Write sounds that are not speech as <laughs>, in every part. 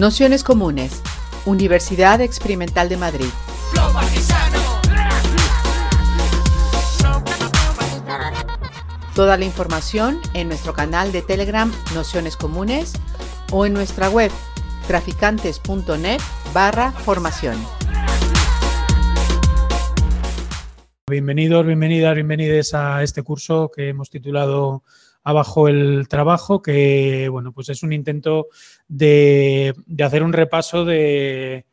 Nociones Comunes, Universidad Experimental de Madrid. Toda la información en nuestro canal de Telegram Nociones Comunes o en nuestra web traficantes.net barra formación. Bienvenidos, bienvenidas, bienvenidos a este curso que hemos titulado Abajo el trabajo, que bueno, pues es un intento de, hacer un repaso de,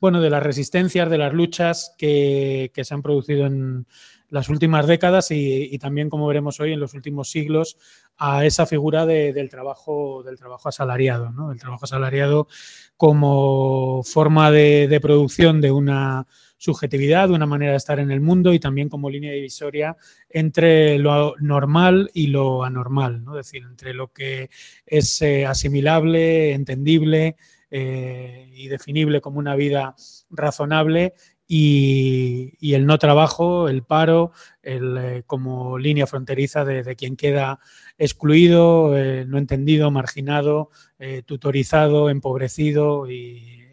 bueno, de las resistencias, de las luchas que, se han producido en las últimas décadas y, también, como veremos hoy, en los últimos siglos, a esa figura del, trabajo, del trabajo asalariado, ¿no? El trabajo asalariado como forma de producción de una subjetividad, una manera de estar en el mundo y también como línea divisoria entre lo normal y lo anormal, ¿no? es decir, entre lo que es eh, asimilable, entendible eh, y definible como una vida razonable y, el no trabajo, el paro, el, eh, como línea fronteriza de, quien queda excluido, no entendido, marginado, tutorizado, empobrecido y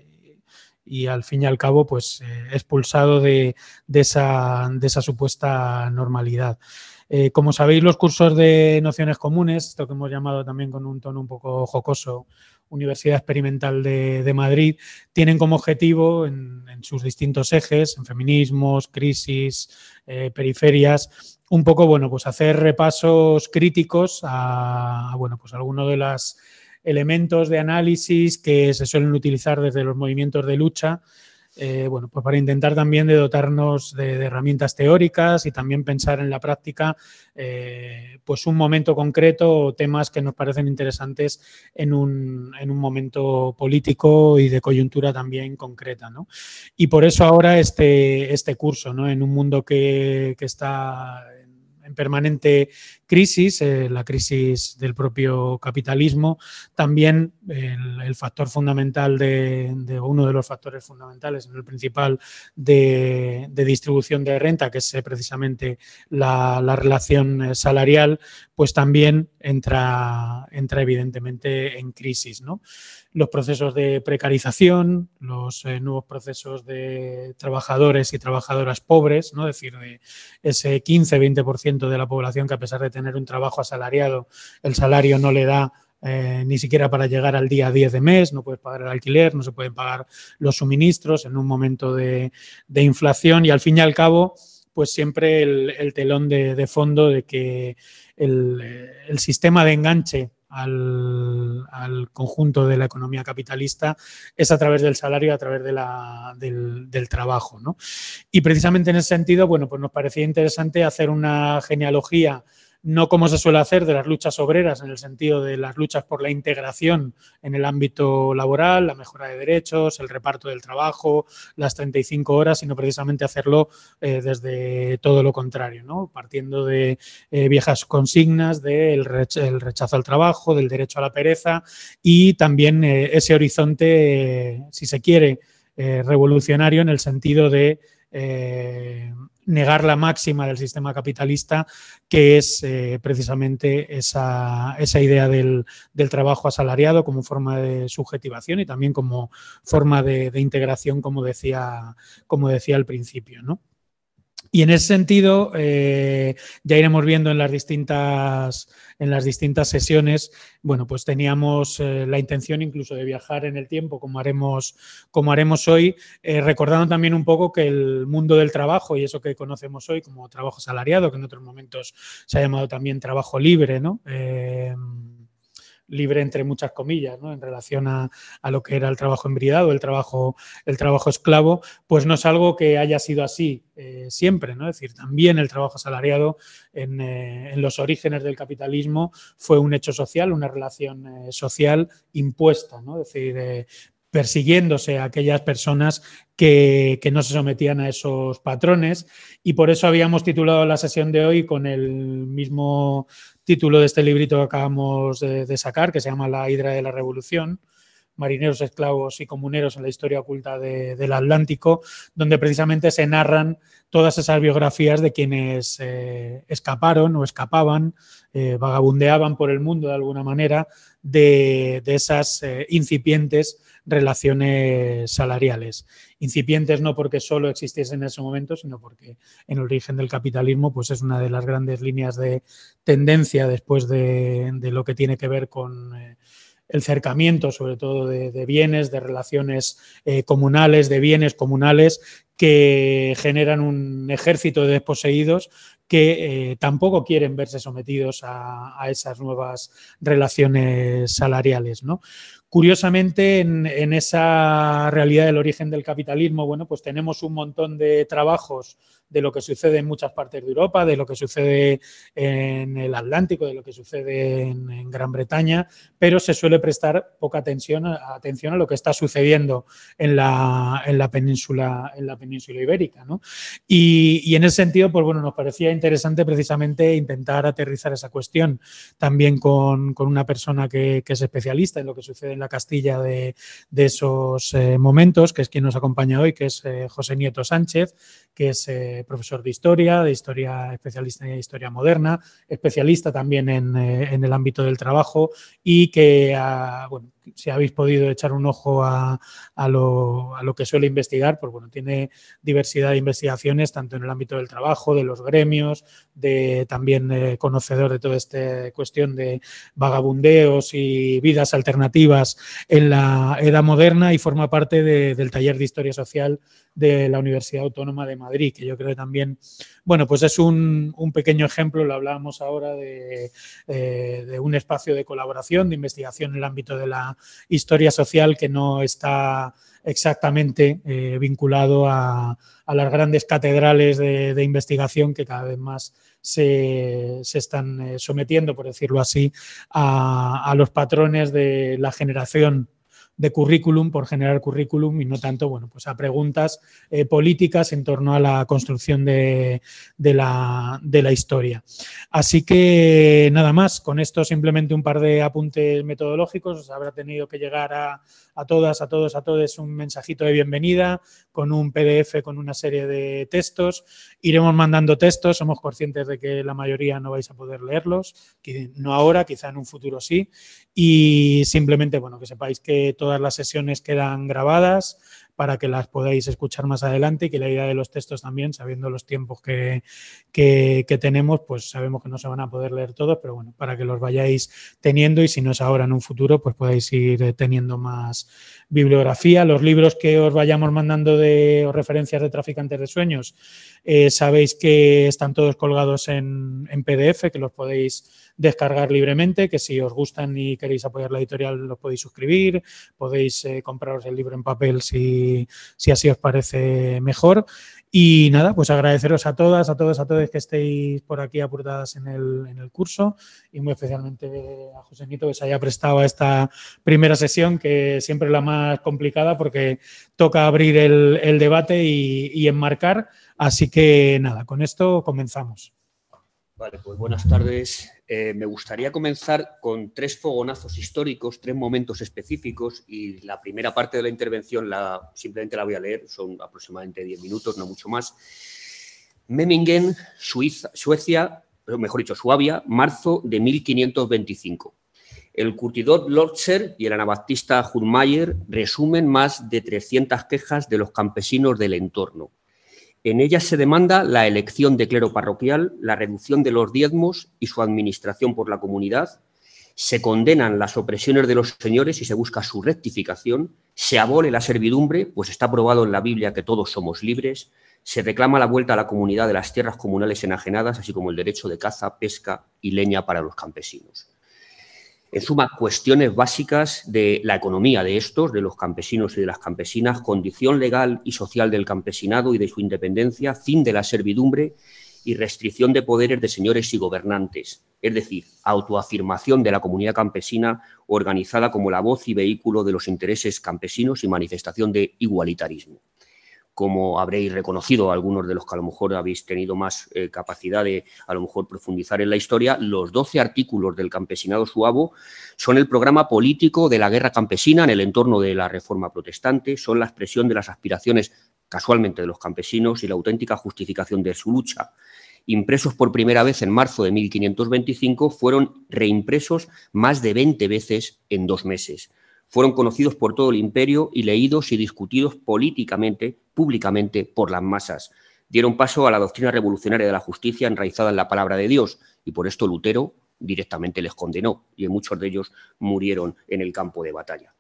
y al fin y al cabo pues eh, expulsado de, esa, supuesta normalidad. Eh, como sabéis, los cursos de nociones comunes, esto que hemos llamado también con un tono un poco jocoso, Universidad Experimental de, Madrid, tienen como objetivo en, sus distintos ejes, en feminismos, crisis, eh, periferias, un poco, bueno, pues hacer repasos críticos a, a bueno, pues algunos de las elementos de análisis que se suelen utilizar desde los movimientos de lucha, eh, bueno, pues para intentar también dotarnos de, herramientas teóricas y también pensar en la práctica, eh, pues un momento concreto o temas que nos parecen interesantes en un, momento político y de coyuntura también concreta, Y por eso ahora este, este curso, ¿no? En un mundo que, que está en permanente crisis, eh, la crisis del propio capitalismo, también el, factor fundamental de, uno de los factores fundamentales, el principal de, distribución de renta, que es eh, precisamente la, relación eh, salarial, pues también entra, entra evidentemente en crisis. Los procesos de precarización, los nuevos procesos de trabajadores y trabajadoras pobres, ¿no? es decir, de ese 15-20% de la población que a pesar de tener un trabajo asalariado, el salario no le da eh, ni siquiera para llegar al día 10 de mes, no puedes pagar el alquiler, no se pueden pagar los suministros en un momento de, inflación y al fin y al cabo, pues siempre el, telón de, fondo de que el, sistema de enganche al, conjunto de la economía capitalista es a través del salario, a través de la, del, del, trabajo. ¿no? Y precisamente en ese sentido, bueno, pues nos parecía interesante hacer una genealogía no como se suele hacer de las luchas obreras, en el sentido de las luchas por la integración en el ámbito laboral, la mejora de derechos, el reparto del trabajo, las 35 horas, sino precisamente hacerlo eh, desde todo lo contrario, ¿no? partiendo de eh, viejas consignas del rechazo al trabajo, del derecho a la pereza y también eh, ese horizonte, si se quiere, revolucionario en el sentido de negar la máxima del sistema capitalista, que es eh, precisamente esa, idea del, trabajo asalariado como forma de subjetivación y también como forma de, de integración, como decía, como decía al principio. ¿no? Y en ese sentido, eh, ya iremos viendo en las distintas, en las distintas sesiones, bueno, pues teníamos eh, la intención incluso de viajar en el tiempo, como haremos, como haremos hoy, eh, recordando también un poco que el mundo del trabajo y eso que conocemos hoy como trabajo salariado, que en otros momentos se ha llamado también trabajo libre, ¿no? Libre entre muchas comillas, ¿no? en relación a, lo que era el trabajo embridado, el trabajo, el trabajo esclavo, pues no es algo que haya sido así eh, siempre. ¿no? Es decir, también el trabajo asalariado en, eh, los orígenes del capitalismo fue un hecho social, una relación eh, social impuesta. ¿no? Es decir, persiguiéndose a aquellas personas que, no se sometían a esos patrones y por eso habíamos titulado la sesión de hoy con el mismo título de este librito que acabamos de, sacar, que se llama La Hidra de la Revolución, marineros, esclavos y comuneros en la historia oculta del Atlántico, donde precisamente se narran todas esas biografías de quienes eh, escaparon o escapaban, eh, vagabundeaban por el mundo de alguna manera de, esas eh, incipientes relaciones salariales. Incipientes no porque solo existiesen en ese momento, sino porque en el origen del capitalismo pues es una de las grandes líneas de tendencia después de, lo que tiene que ver con el cercamiento, sobre todo de, bienes, de relaciones eh, comunales, de bienes comunales, que generan un ejército de desposeídos que eh, tampoco quieren verse sometidos a, esas nuevas relaciones salariales. ¿no? Curiosamente, en, esa realidad del origen del capitalismo, bueno, pues tenemos un montón de trabajos de lo que sucede en muchas partes de Europa, de lo que sucede en el Atlántico, de lo que sucede en, Gran Bretaña, pero se suele prestar poca atención, atención a lo que está sucediendo en la, en la península, en la península ibérica. ¿no? Y, en ese sentido, pues bueno, nos parecía interesante precisamente intentar aterrizar esa cuestión también con, una persona que, que, es especialista en lo que sucede en la Castilla de, esos eh, momentos, que es quien nos acompaña hoy, que es eh, José Nieto Sánchez, que es eh, profesor de historia, de historia especialista en historia moderna, especialista también en, el ámbito del trabajo y que, ah, bueno, si habéis podido echar un ojo a, lo, que suele investigar, pues bueno, tiene diversidad de investigaciones tanto en el ámbito del trabajo, de los gremios, de también eh, conocedor de toda esta cuestión de vagabundeos y vidas alternativas en la edad moderna y forma parte del taller de historia social de la Universidad Autónoma de Madrid, que yo creo que también, bueno, pues es un, pequeño ejemplo, lo hablábamos ahora, de, eh, de, un espacio de colaboración, de investigación en el ámbito de la historia social que no está exactamente eh, vinculado a, las grandes catedrales de, investigación que cada vez más se, están eh, sometiendo, por decirlo así, a, a los patrones de la generación de currículum por generar currículum y no tanto bueno, pues a preguntas eh, políticas en torno a la construcción de, la, de, la, historia. Así que nada más, con esto simplemente un par de apuntes metodológicos. Os habrá tenido que llegar a, a todas, a todos, a todos un mensajito de bienvenida con un PDF con una serie de textos. Iremos mandando textos, somos conscientes de que la mayoría no vais a poder leerlos, no ahora, quizá en un futuro sí. Y simplemente, bueno, que sepáis que todas las sesiones quedan grabadas para que las podáis escuchar más adelante y que la idea de los textos también, sabiendo los tiempos que, tenemos, pues sabemos que no se van a poder leer todos, pero bueno, para que los vayáis teniendo y si no es ahora en un futuro, pues podáis ir teniendo más bibliografía. Los libros que os vayamos mandando de referencias de traficantes de sueños, eh, sabéis que están todos colgados en, en PDF, que los podéis descargar libremente, que si os gustan y queréis apoyar la editorial lo podéis suscribir, podéis eh, compraros el libro en papel si, si así os parece mejor. Y nada, pues agradeceros a todas, a todos, a todos que estéis por aquí aportadas en el, en el curso y muy especialmente a José Nito que se haya prestado a esta primera sesión, que siempre es la más complicada porque toca abrir el, debate y enmarcar. Así que nada, con esto comenzamos. Vale, pues buenas tardes. Eh, me gustaría comenzar con tres fogonazos históricos, tres momentos específicos y la primera parte de la intervención la, simplemente la voy a leer, son aproximadamente diez minutos, no mucho más. Memmingen, Suiza, Suecia, mejor dicho, Suabia, marzo de 1525. El curtidor Lorcher y el anabaptista Hurmayer resumen más de 300 quejas de los campesinos del entorno en ellas se demanda la elección de clero parroquial, la reducción de los diezmos y su administración por la comunidad. Se condenan las opresiones de los señores y se busca su rectificación. Se abole la servidumbre, pues está probado en la Biblia que todos somos libres. Se reclama la vuelta a la comunidad de las tierras comunales enajenadas, así como el derecho de caza, pesca y leña para los campesinos en suma, cuestiones básicas de la economía de estos, de los campesinos y de las campesinas, condición legal y social del campesinado y de su independencia, fin de la servidumbre y restricción de poderes de señores y gobernantes, es decir, autoafirmación de la comunidad campesina organizada como la voz y vehículo de los intereses campesinos y manifestación de igualitarismo. Como habréis reconocido, algunos de los que a lo mejor habéis tenido más eh, capacidad de a lo mejor profundizar en la historia, los 12 artículos del campesinado suavo son el programa político de la guerra campesina en el entorno de la reforma protestante, son la expresión de las aspiraciones casualmente de los campesinos y la auténtica justificación de su lucha. Impresos por primera vez en marzo de 1525, fueron reimpresos más de 20 veces en dos meses fueron conocidos por todo el imperio y leídos y discutidos políticamente, públicamente, por las masas. Dieron paso a la doctrina revolucionaria de la justicia enraizada en la palabra de Dios y por esto Lutero directamente les condenó y muchos de ellos murieron en el campo de batalla.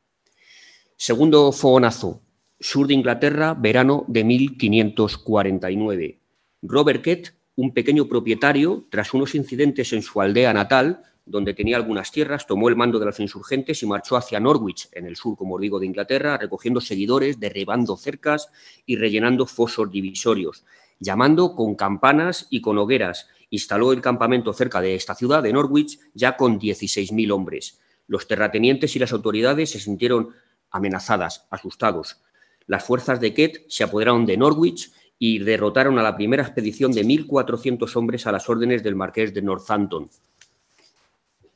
Segundo fogonazo, sur de Inglaterra, verano de 1549. Robert Kett, un pequeño propietario, tras unos incidentes en su aldea natal, donde tenía algunas tierras, tomó el mando de los insurgentes y marchó hacia Norwich, en el sur, como digo, de Inglaterra, recogiendo seguidores, derribando cercas y rellenando fosos divisorios, llamando con campanas y con hogueras. Instaló el campamento cerca de esta ciudad, de Norwich, ya con 16.000 hombres. Los terratenientes y las autoridades se sintieron amenazadas, asustados. Las fuerzas de Kett se apoderaron de Norwich y derrotaron a la primera expedición de 1.400 hombres a las órdenes del marqués de Northampton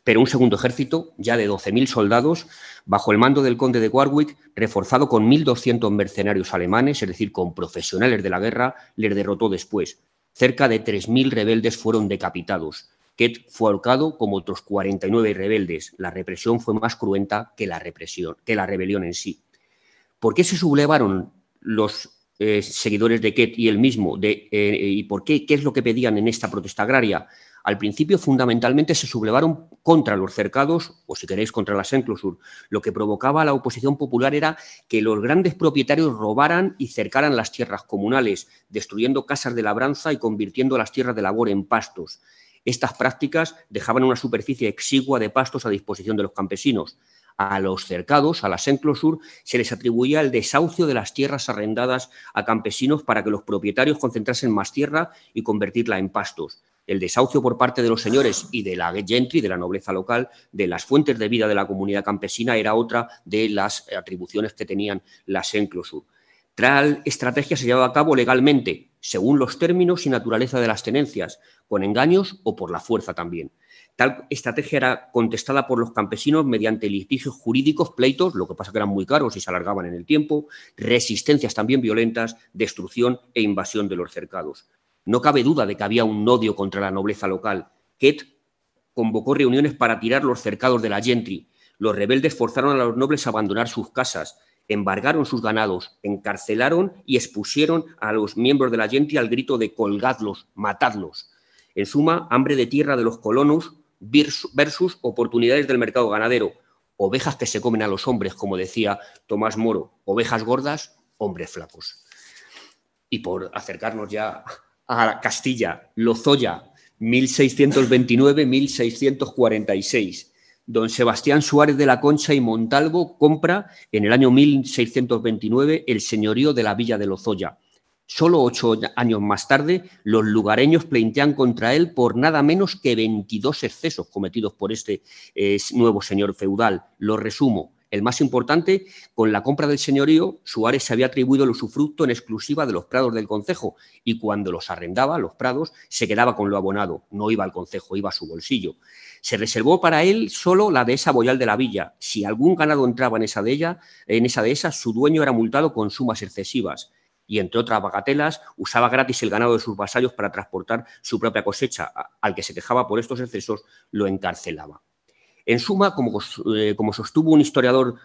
pero un segundo ejército, ya de 12.000 soldados, bajo el mando del conde de Warwick, reforzado con 1.200 mercenarios alemanes, es decir, con profesionales de la guerra, les derrotó después. Cerca de 3.000 rebeldes fueron decapitados. Kett fue ahorcado como otros 49 rebeldes. La represión fue más cruenta que la, rebelión en sí. ¿Por qué se sublevaron los eh, seguidores de Kett y él mismo? De, eh, ¿Y por qué? ¿Qué es lo que pedían en esta protesta agraria? Al principio, fundamentalmente, se sublevaron contra los cercados, o si queréis, contra las enclosur. Lo que provocaba la oposición popular era que los grandes propietarios robaran y cercaran las tierras comunales, destruyendo casas de labranza y convirtiendo las tierras de labor en pastos. Estas prácticas dejaban una superficie exigua de pastos a disposición de los campesinos. A los cercados, a las enclosur, se les atribuía el desahucio de las tierras arrendadas a campesinos para que los propietarios concentrasen más tierra y convertirla en pastos el desahucio por parte de los señores y de la gentry, de la nobleza local, de las fuentes de vida de la comunidad campesina, era otra de las atribuciones que tenían las enclosur. Tal estrategia se llevaba a cabo legalmente, según los términos y naturaleza de las tenencias, con engaños o por la fuerza también. Tal estrategia era contestada por los campesinos mediante litigios jurídicos, pleitos, lo que pasa que eran muy caros y se alargaban en el tiempo, resistencias también violentas, destrucción e invasión de los cercados. No cabe duda de que había un odio contra la nobleza local. Kett convocó reuniones para tirar los cercados de la gentry. Los rebeldes forzaron a los nobles a abandonar sus casas, embargaron sus ganados, encarcelaron y expusieron a los miembros de la gentry al grito de colgadlos, matadlos. En suma, hambre de tierra de los colonos versus oportunidades del mercado ganadero. Ovejas que se comen a los hombres, como decía Tomás Moro. Ovejas gordas, hombres flacos. Y por acercarnos ya a Castilla, Lozoya, 1629-1646. Don Sebastián Suárez de la Concha y Montalvo compra en el año 1629 el señorío de la villa de Lozoya. Solo ocho años más tarde, los lugareños pleitean contra él por nada menos que 22 excesos cometidos por este eh, nuevo señor feudal. Lo resumo. El más importante, con la compra del señorío, Suárez se había atribuido el usufructo en exclusiva de los prados del concejo y cuando los arrendaba, los prados, se quedaba con lo abonado, no iba al concejo, iba a su bolsillo. Se reservó para él solo la dehesa boyal de la villa. Si algún ganado entraba en esa de ella, en esa de su dueño era multado con sumas excesivas y entre otras bagatelas usaba gratis el ganado de sus vasallos para transportar su propia cosecha. Al que se quejaba por estos excesos lo encarcelaba. En suma, eh, como, sostuvo un historiador,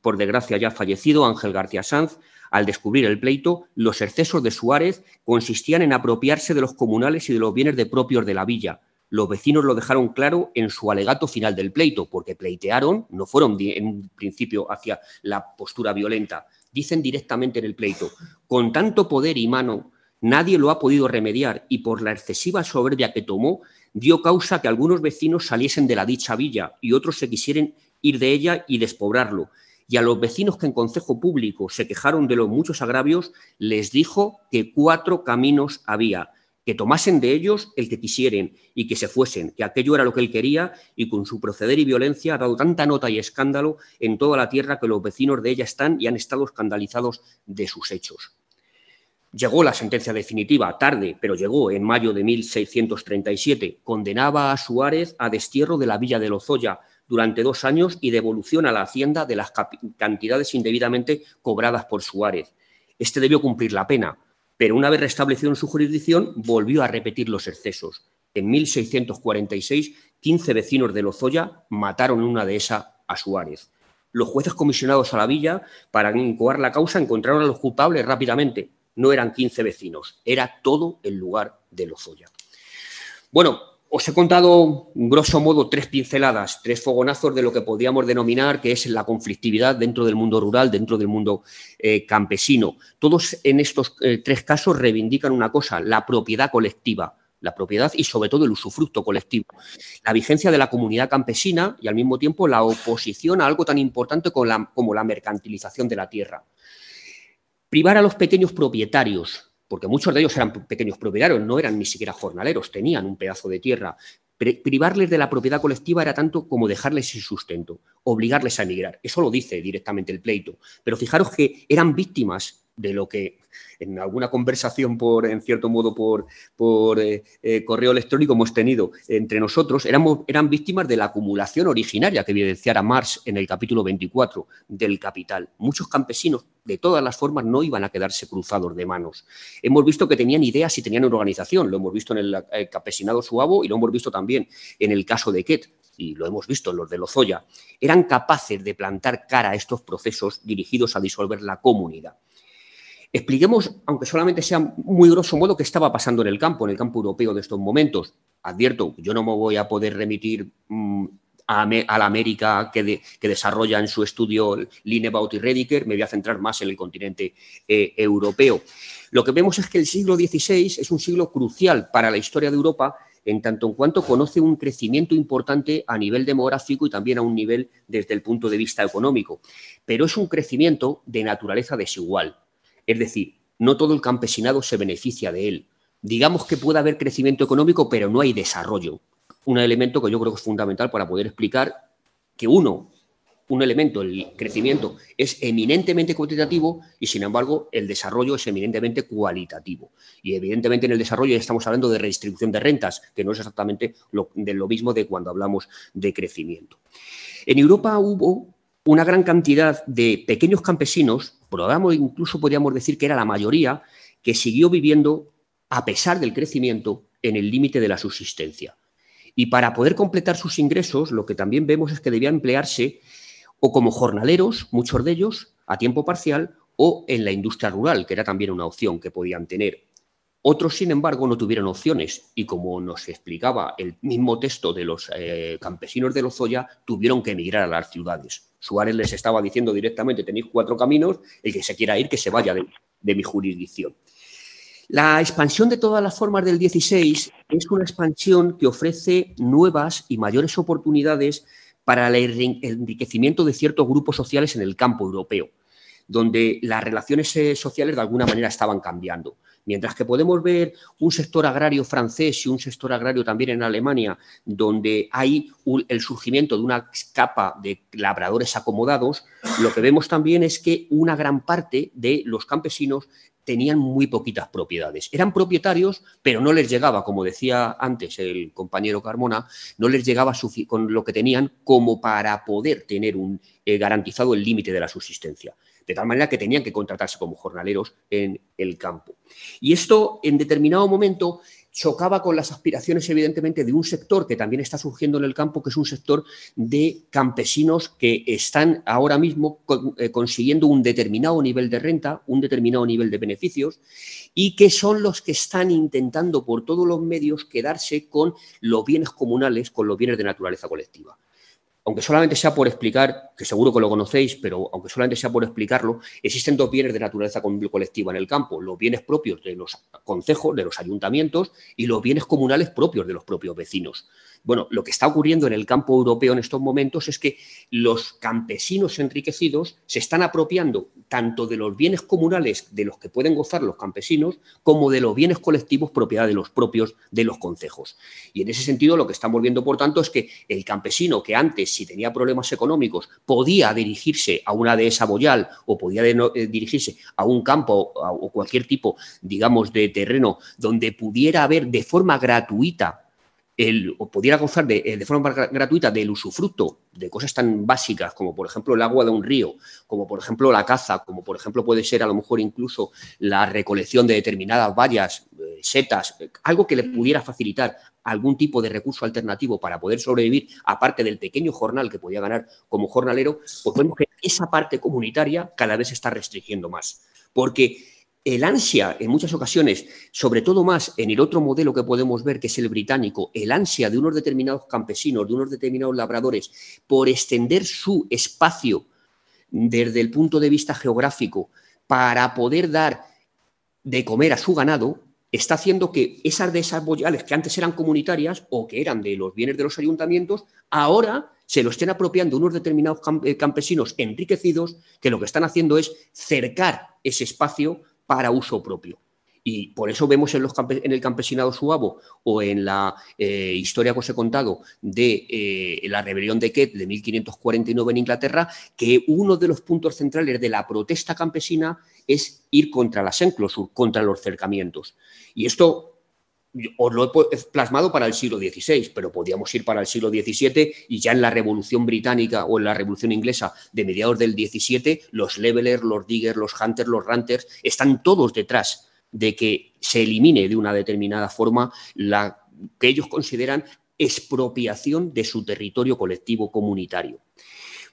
por desgracia ya fallecido, Ángel García Sanz, al descubrir el pleito, los excesos de Suárez consistían en apropiarse de los comunales y de los bienes de propios de la villa. Los vecinos lo dejaron claro en su alegato final del pleito, porque pleitearon, no fueron en un principio hacia la postura violenta. Dicen directamente en el pleito, con tanto poder y mano, nadie lo ha podido remediar y por la excesiva soberbia que tomó, dio causa que algunos vecinos saliesen de la dicha villa y otros se quisieran ir de ella y despoblarlo. Y a los vecinos que en consejo público se quejaron de los muchos agravios, les dijo que cuatro caminos había, que tomasen de ellos el que quisieren y que se fuesen, que aquello era lo que él quería y con su proceder y violencia ha dado tanta nota y escándalo en toda la tierra que los vecinos de ella están y han estado escandalizados de sus hechos. Llegó la sentencia definitiva, tarde, pero llegó en mayo de 1637. Condenaba a Suárez a destierro de la villa de Lozoya durante dos años y devolución a la hacienda de las cantidades indebidamente cobradas por Suárez. Este debió cumplir la pena, pero una vez restablecido en su jurisdicción, volvió a repetir los excesos. En 1646, 15 vecinos de Lozoya mataron en una de esas a Suárez. Los jueces comisionados a la villa para incoar la causa encontraron a los culpables rápidamente, no eran 15 vecinos, era todo el lugar de Lozoya. Bueno, os he contado, grosso modo, tres pinceladas, tres fogonazos de lo que podríamos denominar que es la conflictividad dentro del mundo rural, dentro del mundo eh, campesino. Todos en estos eh, tres casos reivindican una cosa, la propiedad colectiva, la propiedad y sobre todo el usufructo colectivo, la vigencia de la comunidad campesina y al mismo tiempo la oposición a algo tan importante como la mercantilización de la tierra. Privar a los pequeños propietarios, porque muchos de ellos eran pequeños propietarios, no eran ni siquiera jornaleros, tenían un pedazo de tierra. Privarles de la propiedad colectiva era tanto como dejarles sin sustento, obligarles a emigrar. Eso lo dice directamente el pleito. Pero fijaros que eran víctimas de lo que en alguna conversación por, en cierto modo, por, eh, eh, correo electrónico hemos tenido entre nosotros, éramos, eran víctimas de la acumulación originaria que evidenciara Marx en el capítulo 24 del Capital. Muchos campesinos, de todas las formas, no iban a quedarse cruzados de manos. Hemos visto que tenían ideas y tenían organización, lo hemos visto en el, el campesinado suavo y lo hemos visto también en el caso de Ket y lo hemos visto en los de Lozoya, eran capaces de plantar cara a estos procesos dirigidos a disolver la comunidad. Expliquemos, aunque solamente sea muy grosso modo, qué estaba pasando en el campo, en el campo europeo de estos momentos. Advierto, yo no me voy a poder remitir mm, a, la América que, desarrolla en su estudio Linebaut y Rediker, me voy a centrar más en el continente eh, europeo. Lo que vemos es que el siglo XVI es un siglo crucial para la historia de Europa en tanto en cuanto conoce un crecimiento importante a nivel demográfico y también a un nivel desde el punto de vista económico. Pero es un crecimiento de naturaleza desigual. Es decir, no todo el campesinado se beneficia de él. Digamos que puede haber crecimiento económico, pero no hay desarrollo. Un elemento que yo creo que es fundamental para poder explicar que uno, un elemento, el crecimiento, es eminentemente cuantitativo y, sin embargo, el desarrollo es eminentemente cualitativo. Y, evidentemente, en el desarrollo ya estamos hablando de redistribución de rentas, que no es exactamente lo, de lo mismo de cuando hablamos de crecimiento. En Europa hubo una gran cantidad de pequeños campesinos, probamos, incluso podríamos decir que era la mayoría, que siguió viviendo, a pesar del crecimiento, en el límite de la subsistencia. Y para poder completar sus ingresos, lo que también vemos es que debían emplearse o como jornaleros, muchos de ellos, a tiempo parcial, o en la industria rural, que era también una opción que podían tener. Otros, sin embargo, no tuvieron opciones y, como nos explicaba el mismo texto de los eh, campesinos de Lozoya, tuvieron que emigrar a las ciudades. Suárez les estaba diciendo directamente, tenéis cuatro caminos, el que se quiera ir, que se vaya de, mi jurisdicción. La expansión de todas las formas del 16 es una expansión que ofrece nuevas y mayores oportunidades para el enriquecimiento de ciertos grupos sociales en el campo europeo, donde las relaciones eh, sociales de alguna manera estaban cambiando. Mientras que podemos ver un sector agrario francés y un sector agrario también en Alemania, donde hay el surgimiento de una capa de labradores acomodados, lo que vemos también es que una gran parte de los campesinos tenían muy poquitas propiedades. Eran propietarios, pero no les llegaba, como decía antes el compañero Carmona, no les llegaba con lo que tenían como para poder tener un, eh, garantizado el límite de la subsistencia de tal manera que tenían que contratarse como jornaleros en el campo. Y esto en determinado momento chocaba con las aspiraciones, evidentemente, de un sector que también está surgiendo en el campo, que es un sector de campesinos que están ahora mismo eh, consiguiendo un determinado nivel de renta, un determinado nivel de beneficios, y que son los que están intentando por todos los medios quedarse con los bienes comunales, con los bienes de naturaleza colectiva aunque solamente sea por explicar, que seguro que lo conocéis, pero aunque solamente sea por explicarlo, existen dos bienes de naturaleza colectiva en el campo, los bienes propios de los concejos, de los ayuntamientos y los bienes comunales propios de los propios vecinos. Bueno, lo que está ocurriendo en el campo europeo en estos momentos es que los campesinos enriquecidos se están apropiando tanto de los bienes comunales de los que pueden gozar los campesinos como de los bienes colectivos propiedad de los propios de los concejos. Y en ese sentido lo que estamos viendo, por tanto, es que el campesino que antes, si tenía problemas económicos, podía dirigirse a una dehesa boyal o podía eh, dirigirse a un campo o cualquier tipo, digamos, de terreno donde pudiera haber de forma gratuita el, o pudiera gozar de, eh, de, forma gratuita del usufructo de cosas tan básicas como por ejemplo el agua de un río, como por ejemplo la caza, como por ejemplo puede ser a lo mejor incluso la recolección de determinadas vallas, eh, setas, algo que le pudiera facilitar algún tipo de recurso alternativo para poder sobrevivir, aparte del pequeño jornal que podía ganar como jornalero, pues vemos que esa parte comunitaria cada vez se está restringiendo más. Porque el ansia, en muchas ocasiones, sobre todo más en el otro modelo que podemos ver, que es el británico, el ansia de unos determinados campesinos, de unos determinados labradores, por extender su espacio desde el punto de vista geográfico para poder dar de comer a su ganado, está haciendo que esas de esas boyales que antes eran comunitarias o que eran de los bienes de los ayuntamientos, ahora se lo estén apropiando unos determinados eh, campesinos enriquecidos que lo que están haciendo es cercar ese espacio para uso propio. Y por eso vemos en, los en el campesinado suavo o en la eh, historia que os he contado de eh, la rebelión de Kett de 1549 en Inglaterra, que uno de los puntos centrales de la protesta campesina es ir contra las enclosur, contra los cercamientos. Y esto os lo he plasmado para el siglo XVI, pero podíamos ir para el siglo XVII y ya en la Revolución Británica o en la Revolución Inglesa de mediados del XVII, los levelers, los diggers, los hunters, los ranters, están todos detrás de que se elimine de una determinada forma la que ellos consideran expropiación de su territorio colectivo comunitario.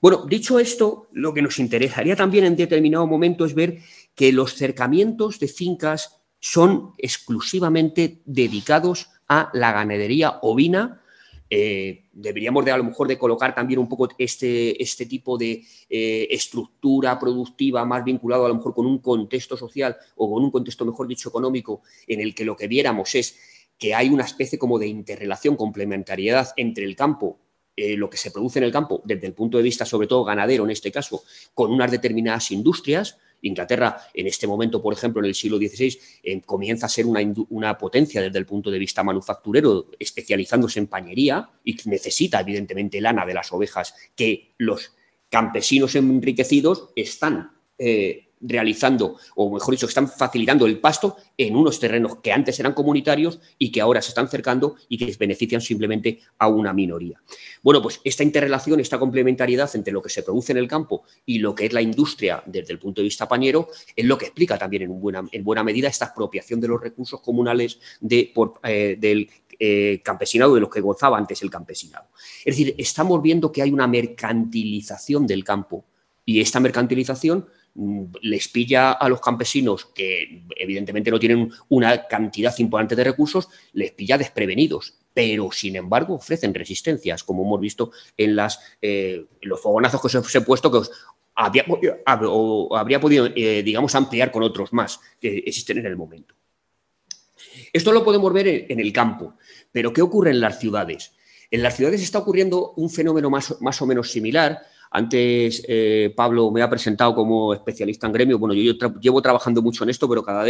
Bueno, dicho esto, lo que nos interesaría también en determinado momento es ver que los cercamientos de fincas son exclusivamente dedicados a la ganadería ovina. Eh, deberíamos de a lo mejor de colocar también un poco este, este tipo de eh, estructura productiva más vinculado a lo mejor con un contexto social o con un contexto, mejor dicho, económico, en el que lo que viéramos es que hay una especie como de interrelación, complementariedad entre el campo eh, lo que se produce en el campo, desde el punto de vista sobre todo ganadero en este caso, con unas determinadas industrias, Inglaterra, en este momento, por ejemplo, en el siglo XVI, eh, comienza a ser una, potencia desde el punto de vista manufacturero, especializándose en pañería y necesita, evidentemente, lana de las ovejas que los campesinos enriquecidos están eh, realizando, o mejor dicho, están facilitando el pasto en unos terrenos que antes eran comunitarios y que ahora se están cercando y que benefician simplemente a una minoría. Bueno, pues esta interrelación, esta complementariedad entre lo que se produce en el campo y lo que es la industria desde el punto de vista pañero es lo que explica también en buena, en buena medida esta apropiación de los recursos comunales eh, del eh, campesinado de los que gozaba antes el campesinado. Es decir, estamos viendo que hay una mercantilización del campo y esta mercantilización les pilla a los campesinos que evidentemente no tienen una cantidad importante de recursos, les pilla desprevenidos, pero sin embargo ofrecen resistencias, como hemos visto en, las, eh, los fogonazos que os he puesto, que habría, podido, eh, digamos, ampliar con otros más que existen en el momento. Esto lo podemos ver en, el campo, pero ¿qué ocurre en las ciudades? En las ciudades está ocurriendo un fenómeno más o menos similar, antes eh, Pablo me ha presentado como especialista en gremio. Bueno, yo, llevo trabajando mucho en esto, pero cada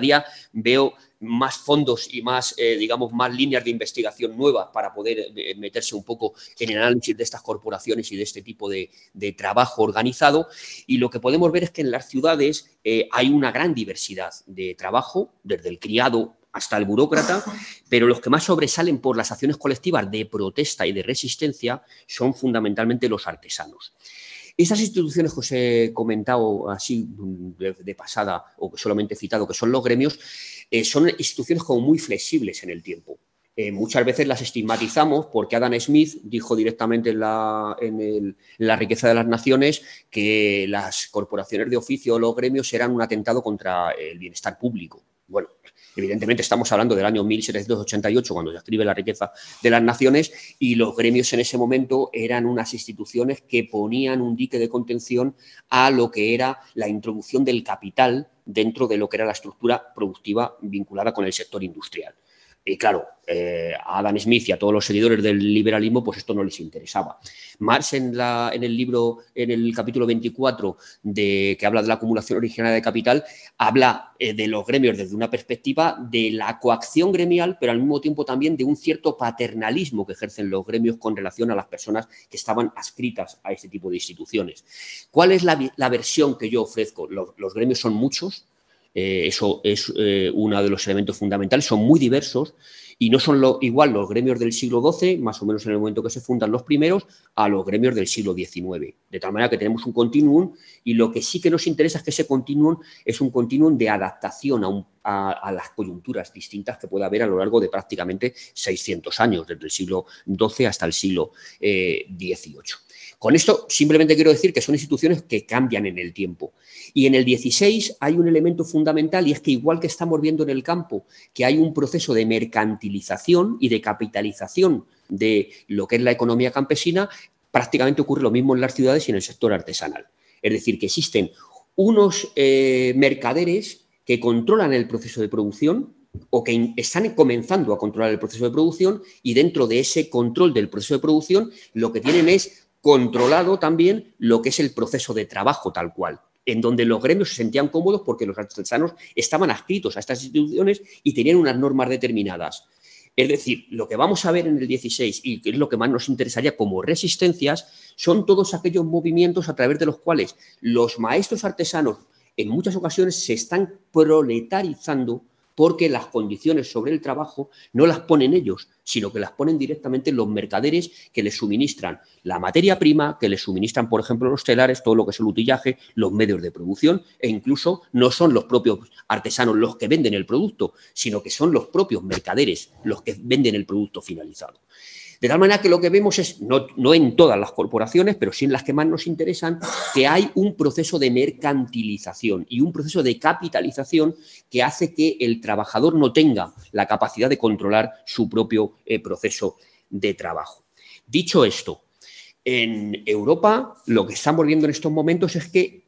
día, veo más fondos y más, eh, digamos, más líneas de investigación nuevas para poder eh, meterse un poco en el análisis de estas corporaciones y de este tipo de, trabajo organizado. Y lo que podemos ver es que en las ciudades hay una gran diversidad de trabajo, desde el criado hasta el burócrata, <laughs> pero los que más sobresalen por las acciones colectivas de protesta y de resistencia son fundamentalmente los artesanos. Estas instituciones que os he comentado así de, pasada o que solamente he citado, que son los gremios, eh, son instituciones como muy flexibles en el tiempo. Eh, muchas veces las estigmatizamos porque Adam Smith dijo directamente en la, en la, riqueza de las naciones que las corporaciones de oficio o los gremios eran un atentado contra el bienestar público. Bueno, Evidentemente estamos hablando del año 1788, cuando se escribe la riqueza de las naciones, y los gremios en ese momento eran unas instituciones que ponían un dique de contención a lo que era la introducción del capital dentro de lo que era la estructura productiva vinculada con el sector industrial. Y claro, eh, a Adam Smith y a todos los seguidores del liberalismo, pues esto no les interesaba. Marx en, la, en el libro, en el capítulo 24, de, que habla de la acumulación originaria de capital, habla eh, de los gremios desde una perspectiva de la coacción gremial, pero al mismo tiempo también de un cierto paternalismo que ejercen los gremios con relación a las personas que estaban adscritas a este tipo de instituciones. ¿Cuál es la, versión que yo ofrezco? los gremios son muchos, eh, eso es eh, uno de los elementos fundamentales, son muy diversos y no son lo, igual los gremios del siglo XII, más o menos en el momento que se fundan los primeros, a los gremios del siglo XIX. De tal manera que tenemos un continuum y lo que sí que nos interesa es que ese continuum es un continuum de adaptación a, las coyunturas distintas que puede haber a lo largo de prácticamente 600 años, desde el siglo XII hasta el siglo XVIII. Con esto simplemente quiero decir que son instituciones que cambian en el tiempo. Y en el 16 hay un elemento fundamental y es que igual que estamos viendo en el campo que hay un proceso de mercantilización y de capitalización de lo que es la economía campesina, prácticamente ocurre lo mismo en las ciudades y en el sector artesanal. Es decir, que existen unos eh, mercaderes que controlan el proceso de producción o que están comenzando a controlar el proceso de producción y dentro de ese control del proceso de producción lo que tienen es controlado también lo que es el proceso de trabajo tal cual, en donde los gremios se sentían cómodos porque los artesanos estaban adscritos a estas instituciones y tenían unas normas determinadas. Es decir, lo que vamos a ver en el 16 y que es lo que más nos interesaría como resistencias son todos aquellos movimientos a través de los cuales los maestros artesanos en muchas ocasiones se están proletarizando porque las condiciones sobre el trabajo no las ponen ellos, sino que las ponen directamente los mercaderes que les suministran la materia prima, que les suministran, por ejemplo, los telares, todo lo que es el utillaje, los medios de producción, e incluso no son los propios artesanos los que venden el producto, sino que son los propios mercaderes los que venden el producto finalizado. De tal manera que lo que vemos es, no, en todas las corporaciones, pero sí en las que más nos interesan, que hay un proceso de mercantilización y un proceso de capitalización que hace que el trabajador no tenga la capacidad de controlar su propio eh, proceso de trabajo. Dicho esto, en Europa lo que estamos viendo en estos momentos es que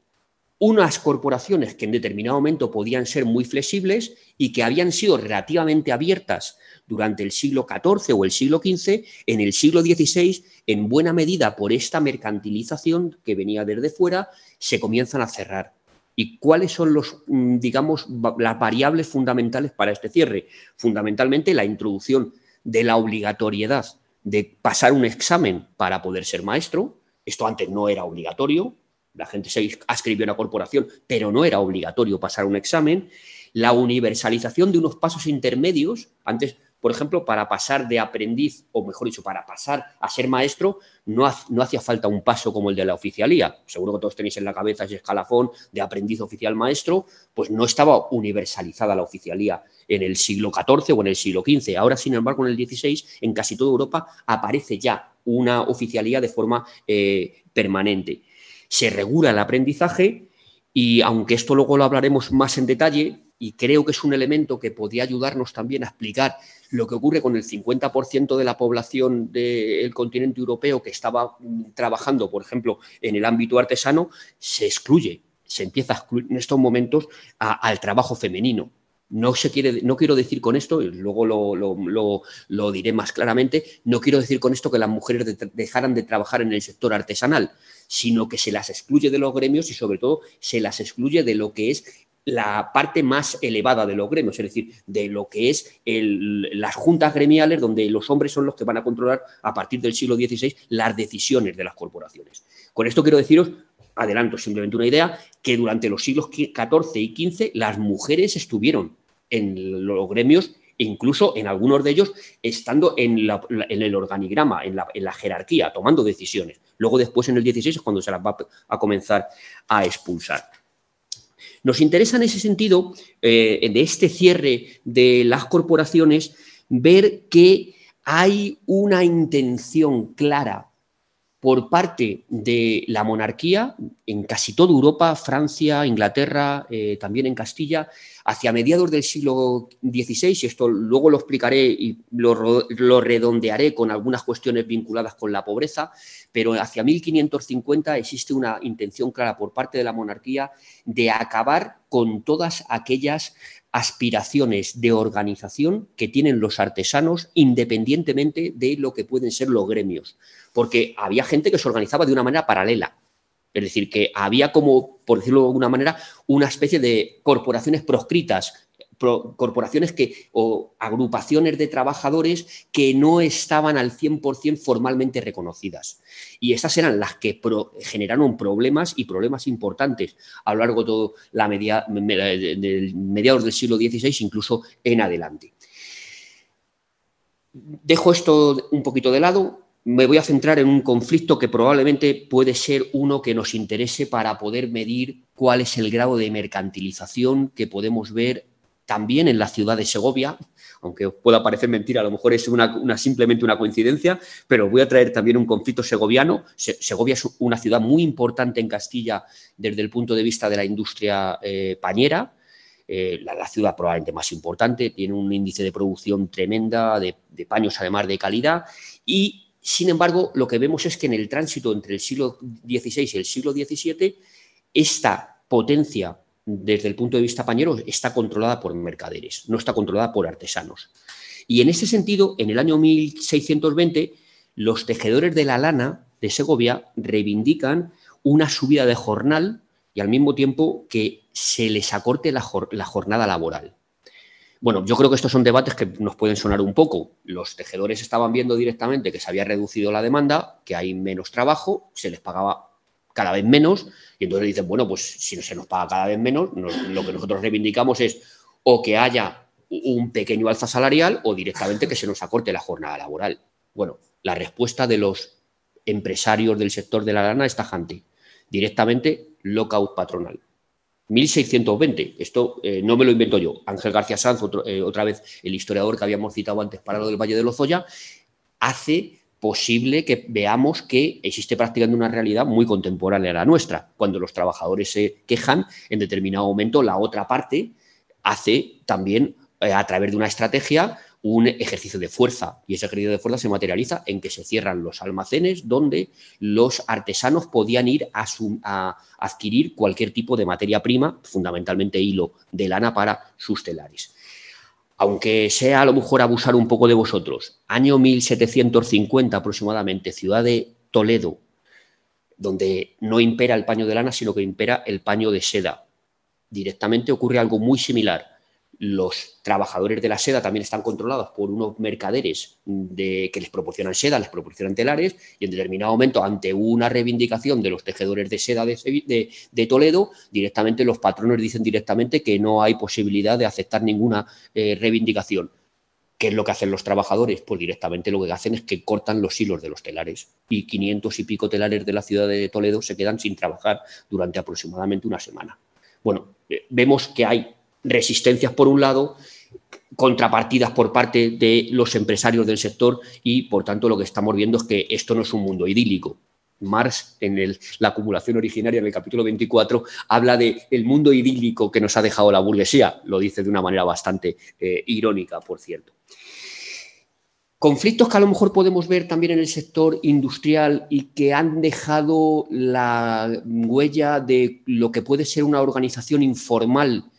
unas corporaciones que en determinado momento podían ser muy flexibles y que habían sido relativamente abiertas durante el siglo XIV o el siglo XV, en el siglo XVI, en buena medida por esta mercantilización que venía desde fuera, se comienzan a cerrar. ¿Y cuáles son los, mm, digamos, las variables fundamentales para este cierre? Fundamentalmente la introducción de la obligatoriedad de pasar un examen para poder ser maestro. Esto antes no era obligatorio, la gente se ascribió a una corporación, pero no era obligatorio pasar un examen. La universalización de unos pasos intermedios, antes por ejemplo, para pasar de aprendiz, o mejor dicho, para pasar a ser maestro, no, hacía falta un paso como el de la oficialía. Seguro que todos tenéis en la cabeza ese escalafón de aprendiz oficial maestro, pues no estaba universalizada la oficialía en el siglo XIV o en el siglo XV. Ahora, sin embargo, en el XVI, en casi toda Europa, aparece ya una oficialía de forma eh, permanente. Se regula el aprendizaje y, aunque esto luego lo hablaremos más en detalle, y creo que es un elemento que podría ayudarnos también a explicar lo que ocurre con el 50% de la población del continente europeo que estaba mm, trabajando, por ejemplo, en el ámbito artesano, se excluye, se empieza a excluir en estos momentos al trabajo femenino. No, se quiere, no quiero decir con esto, y luego lo, diré más claramente, no quiero decir con esto que las mujeres dejaran de trabajar en el sector artesanal, sino que se las excluye de los gremios y sobre todo se las excluye de lo que es la parte más elevada de los gremios, es decir, de lo que es las juntas gremiales, donde los hombres son los que van a controlar a partir del siglo XVI las decisiones de las corporaciones. Con esto quiero deciros, adelanto simplemente una idea, que durante los siglos XIV y XV las mujeres estuvieron en los gremios incluso en algunos de ellos estando en, el organigrama, en la, jerarquía, tomando decisiones. Luego después en el XVI es cuando se las va a comenzar a expulsar. Nos interesa en ese sentido, eh, de este cierre de las corporaciones, ver que hay una intención clara por parte de la monarquía en casi toda Europa, Francia, Inglaterra, eh, también en Castilla, Hacia mediados del siglo XVI, y esto luego lo explicaré y lo, lo, redondearé con algunas cuestiones vinculadas con la pobreza, pero hacia 1550 existe una intención clara por parte de la monarquía de acabar con todas aquellas aspiraciones de organización que tienen los artesanos independientemente de lo que pueden ser los gremios, porque había gente que se organizaba de una manera paralela es decir, que había como, por decirlo de alguna manera, una especie de corporaciones proscritas, corporaciones que, o agrupaciones de trabajadores que no estaban al 100% formalmente reconocidas. Y esas eran las que generaron problemas y problemas importantes a lo largo de todo la media, mediados del siglo XVI, incluso en adelante. Dejo esto un poquito de lado, me voy a centrar en un conflicto que probablemente puede ser uno que nos interese para poder medir cuál es el grado de mercantilización que podemos ver también en la ciudad de Segovia, aunque pueda parecer mentira, a lo mejor es simplemente una coincidencia, pero voy a traer también un conflicto segoviano. Segovia es una ciudad muy importante en Castilla desde el punto de vista de la industria eh, pañera, eh, la, ciudad probablemente más importante, tiene un índice de producción tremenda de, de paños además de calidad y sin embargo, lo que vemos es que en el tránsito entre el siglo XVI y el siglo XVII, esta potencia desde el punto de vista pañero está controlada por mercaderes, no está controlada por artesanos. Y en ese sentido, en el año 1620, los tejedores de la lana de Segovia reivindican una subida de jornal y al mismo tiempo que se les acorte la jornada laboral. Bueno, yo creo que estos son debates que nos pueden sonar un poco. Los tejedores estaban viendo directamente que se había reducido la demanda, que hay menos trabajo, se les pagaba cada vez menos, y entonces dicen, bueno, pues si no se nos paga cada vez menos, lo que nosotros reivindicamos es o que haya un pequeño alza salarial o directamente que se nos acorte la jornada laboral. Bueno, la respuesta de los empresarios del sector de la lana es tajante. Directamente lockout patronal. 1620. Esto eh, no me lo invento yo. Ángel García Sanz, eh, otra vez el historiador que habíamos citado antes para lo del Valle de Lozoya, hace posible que veamos que existe prácticamente una realidad muy contemporánea a la nuestra. Cuando los trabajadores se quejan, en determinado momento la otra parte hace también, eh, a través de una estrategia, un ejercicio de fuerza y ese ejercicio de fuerza se materializa en que se cierran los almacenes donde los artesanos podían ir a, adquirir cualquier tipo de materia prima, fundamentalmente hilo de lana para sus telares. Aunque sea a lo mejor abusar un poco de vosotros, año 1750 aproximadamente, ciudad de Toledo, donde no impera el paño de lana, sino que impera el paño de seda. Directamente ocurre algo muy similar los trabajadores de la seda también están controlados por unos mercaderes de, que les proporcionan seda, les proporcionan telares, y en determinado momento, ante una reivindicación de los tejedores de seda de, Toledo, directamente los patrones dicen directamente que no hay posibilidad de aceptar ninguna eh, reivindicación. ¿Qué es lo que hacen los trabajadores? Pues directamente lo que hacen es que cortan los hilos de los telares y 500 y pico telares de la ciudad de Toledo se quedan sin trabajar durante aproximadamente una semana. Bueno, eh, vemos que hay resistencias por un lado, contrapartidas por parte de los empresarios del sector y, por tanto, lo que estamos viendo es que esto no es un mundo idílico. Marx, en la acumulación originaria, en el capítulo 24, habla de el mundo idílico que nos ha dejado la burguesía. Lo dice de una manera bastante eh, irónica, por cierto. Conflictos que a lo mejor podemos ver también en el sector industrial y que han dejado la huella de lo que puede ser una organización informal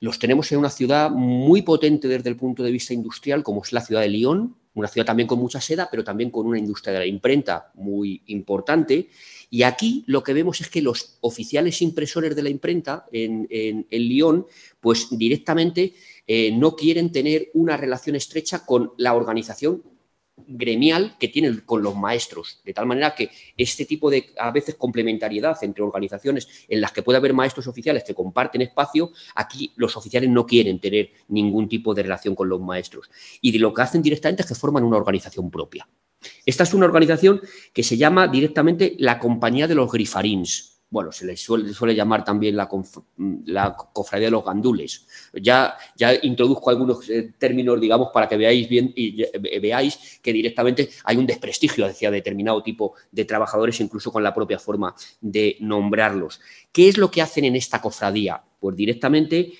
los tenemos en una ciudad muy potente desde el punto de vista industrial, como es la ciudad de Lyon, una ciudad también con mucha seda, pero también con una industria de la imprenta muy importante. Y aquí lo que vemos es que los oficiales impresores de la imprenta en, en, Lyon, pues directamente eh, no quieren tener una relación estrecha con la organización gremial que tienen con los maestros, de tal manera que este tipo de, a veces, complementariedad entre organizaciones en las que puede haber maestros oficiales que comparten espacio, aquí los oficiales no quieren tener ningún tipo de relación con los maestros. Y de lo que hacen directamente es que forman una organización propia. Esta es una organización que se llama directamente la Compañía de los Grifarins, bueno, se le suele, llamar también la, cofradía de los gandules. Ya, ya introduzco algunos eh, términos, digamos, para que veáis bien y veáis que directamente hay un desprestigio hacia determinado tipo de trabajadores, incluso con la propia forma de nombrarlos. ¿Qué es lo que hacen en esta cofradía? Pues directamente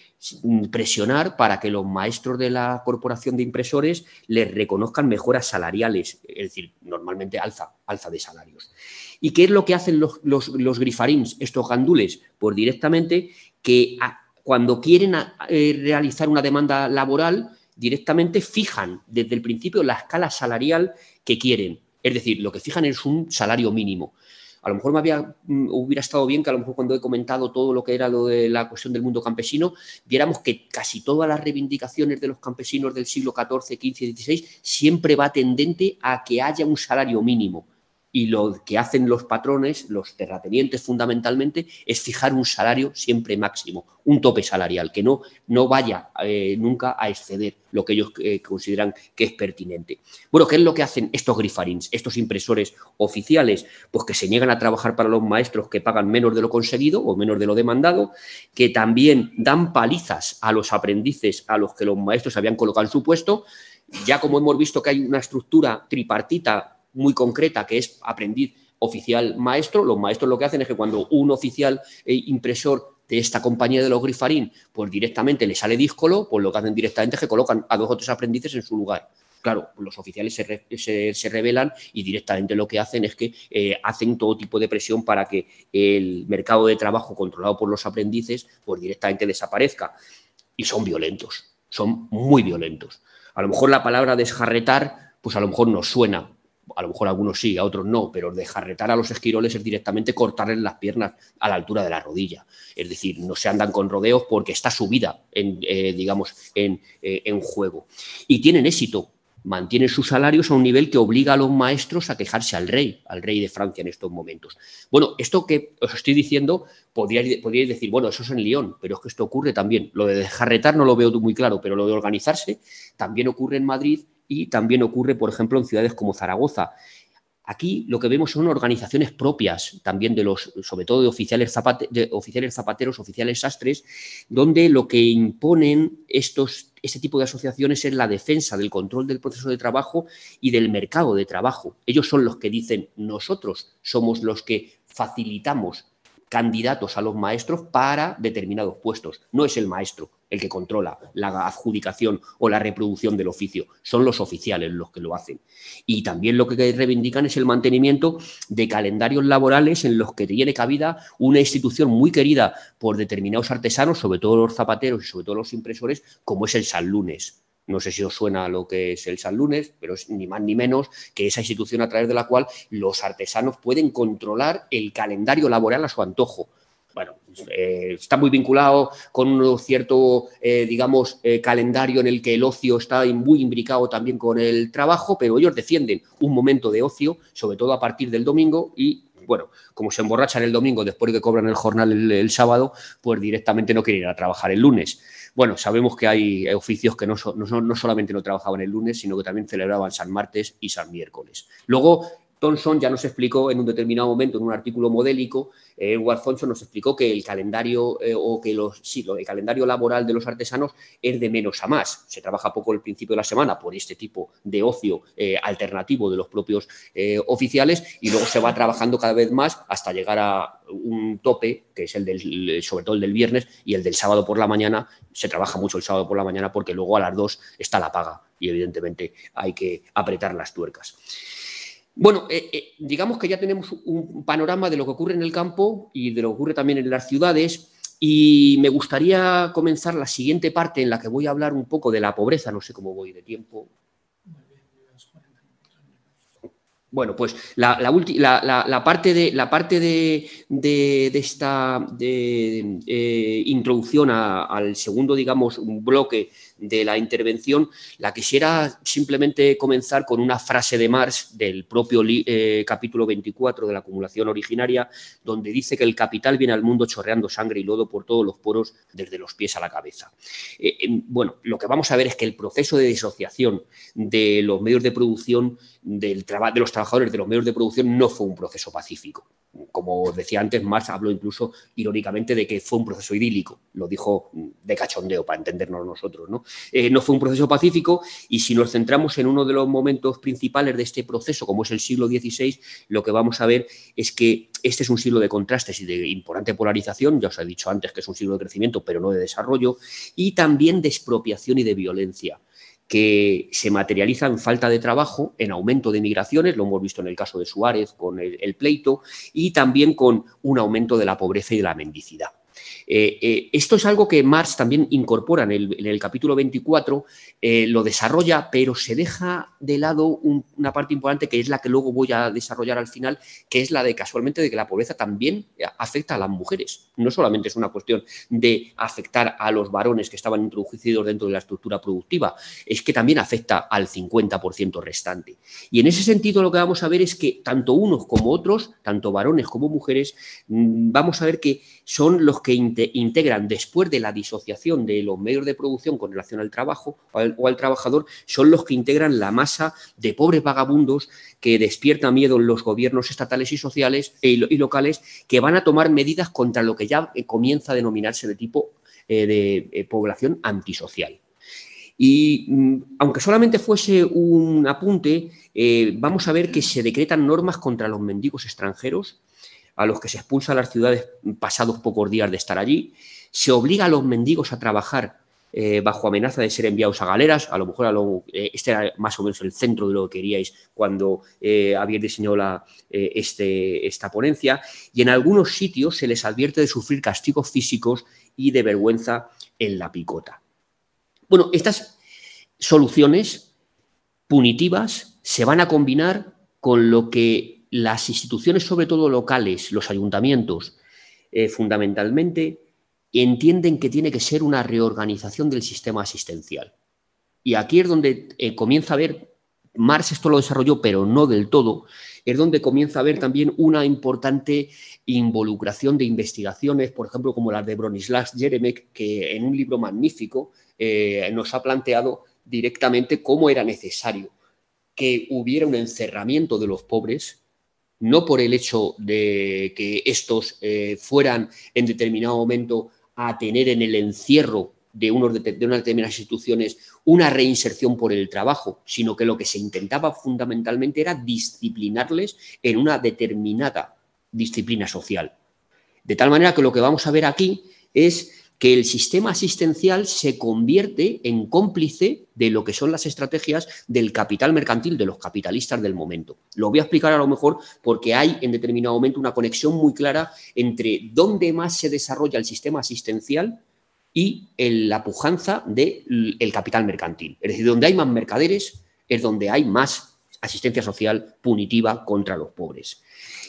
presionar para que los maestros de la corporación de impresores les reconozcan mejoras salariales, es decir, normalmente alza, alza de salarios. ¿Y qué es lo que hacen los, los, grifarins, estos gandules? Pues directamente que cuando quieren eh, realizar una demanda laboral, directamente fijan desde el principio la escala salarial que quieren. Es decir, lo que fijan es un salario mínimo. A lo mejor me había, mm, hubiera estado bien que a lo mejor cuando he comentado todo lo que era lo de la cuestión del mundo campesino, viéramos que casi todas las reivindicaciones de los campesinos del siglo XIV, XV y XVI siempre va tendente a que haya un salario mínimo y lo que hacen los patrones, los terratenientes fundamentalmente, es fijar un salario siempre máximo, un tope salarial, que no, no vaya eh, nunca a exceder lo que ellos eh, consideran que es pertinente. Bueno, ¿qué es lo que hacen estos grifarins, estos impresores oficiales? Pues que se niegan a trabajar para los maestros que pagan menos de lo conseguido o menos de lo demandado, que también dan palizas a los aprendices a los que los maestros habían colocado en su puesto, ya como hemos visto que hay una estructura tripartita muy concreta, que es aprendiz oficial maestro. Los maestros lo que hacen es que cuando un oficial e impresor de esta compañía de los grifarín, pues directamente le sale díscolo, pues lo que hacen directamente es que colocan a dos o tres aprendices en su lugar. Claro, los oficiales se, se, revelan y directamente lo que hacen es que eh, hacen todo tipo de presión para que el mercado de trabajo controlado por los aprendices pues directamente desaparezca. Y son violentos, son muy violentos. A lo mejor la palabra desjarretar, pues a lo mejor nos suena, a lo mejor algunos sí, a otros no, pero dejarretar a los esquiroles es directamente cortarles las piernas a la altura de la rodilla. Es decir, no se andan con rodeos porque está su vida, en, eh, digamos, en, eh, en juego. Y tienen éxito, mantienen sus salarios a un nivel que obliga a los maestros a quejarse al rey, al rey de Francia en estos momentos. Bueno, esto que os estoy diciendo, podríais, podríais decir, bueno, eso es en Lyon, pero es que esto ocurre también. Lo de dejarretar no lo veo muy claro, pero lo de organizarse también ocurre en Madrid y también ocurre, por ejemplo, en ciudades como Zaragoza. Aquí lo que vemos son organizaciones propias también de los, sobre todo de oficiales, oficiales zapateros, oficiales sastres, donde lo que imponen estos, este tipo de asociaciones es la defensa del control del proceso de trabajo y del mercado de trabajo. Ellos son los que dicen, nosotros somos los que facilitamos candidatos a los maestros para determinados puestos. No es el maestro el que controla la adjudicación o la reproducción del oficio, son los oficiales los que lo hacen. Y también lo que reivindican es el mantenimiento de calendarios laborales en los que tiene cabida una institución muy querida por determinados artesanos, sobre todo los zapateros y sobre todo los impresores, como es el San Lunes. No sé si os suena lo que es el San Lunes, pero es ni más ni menos que esa institución a través de la cual los artesanos pueden controlar el calendario laboral a su antojo. Bueno, eh, está muy vinculado con un cierto, eh, digamos, eh, calendario en el que el ocio está muy imbricado también con el trabajo, pero ellos defienden un momento de ocio, sobre todo a partir del domingo, y bueno, como se emborrachan el domingo después de que cobran el jornal el, sábado, pues directamente no quieren ir a trabajar el lunes. Bueno, sabemos que hay oficios que no, no, solamente no trabajaban el lunes, sino que también celebraban San Martes y San Miércoles. Luego, Thomson ya nos explicó en un determinado momento, en un artículo modélico, eh, Thompson nos explicó que el calendario eh, o que los, sí, el calendario laboral de los artesanos es de menos a más. Se trabaja poco el principio de la semana por este tipo de ocio eh, alternativo de los propios oficiales y luego se va trabajando cada vez más hasta llegar a un tope, que es el del, sobre todo el del viernes y el del sábado por la mañana. Se trabaja mucho el sábado por la mañana porque luego a las dos está la paga y evidentemente hay que apretar las tuercas. Bueno, eh, eh, digamos que ya tenemos un panorama de lo que ocurre en el campo y de lo que ocurre también en las ciudades. Y me gustaría comenzar la siguiente parte en la que voy a hablar un poco de la pobreza. No sé cómo voy de tiempo. Bueno, pues la, parte de, la parte de, esta eh, introducción al segundo, digamos, bloque de la intervención, la quisiera simplemente comenzar con una frase de Marx del propio eh, capítulo 24 de la acumulación originaria, donde dice que el capital viene al mundo chorreando sangre y lodo por todos los poros, desde los pies a la cabeza. Eh, bueno, lo que vamos a ver es que el proceso de disociación de los medios de producción, del de los trabajadores de los medios de producción, no fue un proceso pacífico. Como decía antes, Marx habló incluso irónicamente de que fue un proceso idílico, lo dijo de cachondeo para entendernos nosotros, ¿no? Eh, no fue un proceso pacífico y si nos centramos en uno de los momentos principales de este proceso, como es el siglo XVI, lo que vamos a ver es que este es un siglo de contrastes y de importante polarización, ya os he dicho antes que es un siglo de crecimiento, pero no de desarrollo, y también de expropiación y de violencia que se materializa en falta de trabajo, en aumento de migraciones, lo hemos visto en el caso de Suárez con el, pleito, y también con un aumento de la pobreza y de la mendicidad. Eh, eh, esto es algo que Marx también incorpora en el, capítulo 24, eh, lo desarrolla, pero se deja de lado una parte importante que es la que luego voy a desarrollar al final, que es la de casualmente de que la pobreza también afecta a las mujeres. No solamente es una cuestión de afectar a los varones que estaban introducidos dentro de la estructura productiva, es que también afecta al 50% restante. Y en ese sentido lo que vamos a ver es que tanto unos como otros, tanto varones como mujeres, mm, vamos a ver que son los que integran después de la disociación de los medios de producción con relación al trabajo o al, trabajador, son los que integran la masa de pobres vagabundos que despierta miedo en los gobiernos estatales y sociales e y, locales que van a tomar medidas contra lo que ya eh, comienza a denominarse de tipo eh, de eh, población antisocial. Y mm, aunque solamente fuese un apunte, vamos a ver que se decretan normas contra los mendigos extranjeros, a los que se expulsa a las ciudades pasados pocos días de estar allí, se obliga a los mendigos a trabajar eh, bajo amenaza de ser enviados a galeras, a lo mejor a lo, eh, este era más o menos el centro de lo que queríais cuando eh, habéis diseñado la, este, esta ponencia, y en algunos sitios se les advierte de sufrir castigos físicos y de vergüenza en la picota. Bueno, estas soluciones punitivas se van a combinar con lo que las instituciones, sobre todo locales, los ayuntamientos, eh, fundamentalmente, entienden que tiene que ser una reorganización del sistema asistencial. Y aquí es donde eh, comienza a ver, Marx esto lo desarrolló, pero no del todo, es donde comienza a haber también una importante involucración de investigaciones, por ejemplo, como las de Bronislas Jeremek, que en un libro magnífico eh, nos ha planteado directamente cómo era necesario que hubiera un encerramiento de los pobres no por el hecho de que estos eh, fueran en determinado momento a tener en el encierro de, unos de, unas determinadas instituciones una reinserción por el trabajo, sino que lo que se intentaba fundamentalmente era disciplinarles en una determinada disciplina social. De tal manera que lo que vamos a ver aquí es que el sistema asistencial se convierte en cómplice de lo que son las estrategias del capital mercantil, de los capitalistas del momento. Lo voy a explicar a lo mejor porque hay en determinado momento una conexión muy clara entre dónde más se desarrolla el sistema asistencial y la pujanza del capital mercantil. Es decir, donde hay más mercaderes es donde hay más asistencia social punitiva contra los pobres.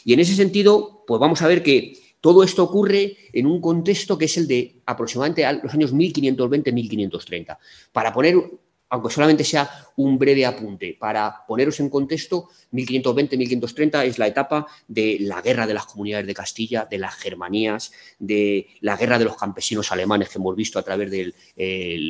Y en ese sentido, pues vamos a ver que todo esto ocurre en un contexto que es el de aproximadamente los años 1520-1530. Para poner, aunque solamente sea un breve apunte, para poneros en contexto, 1520-1530 es la etapa de la guerra de las comunidades de Castilla, de las Germanías, de la guerra de los campesinos alemanes que hemos visto a través de eh,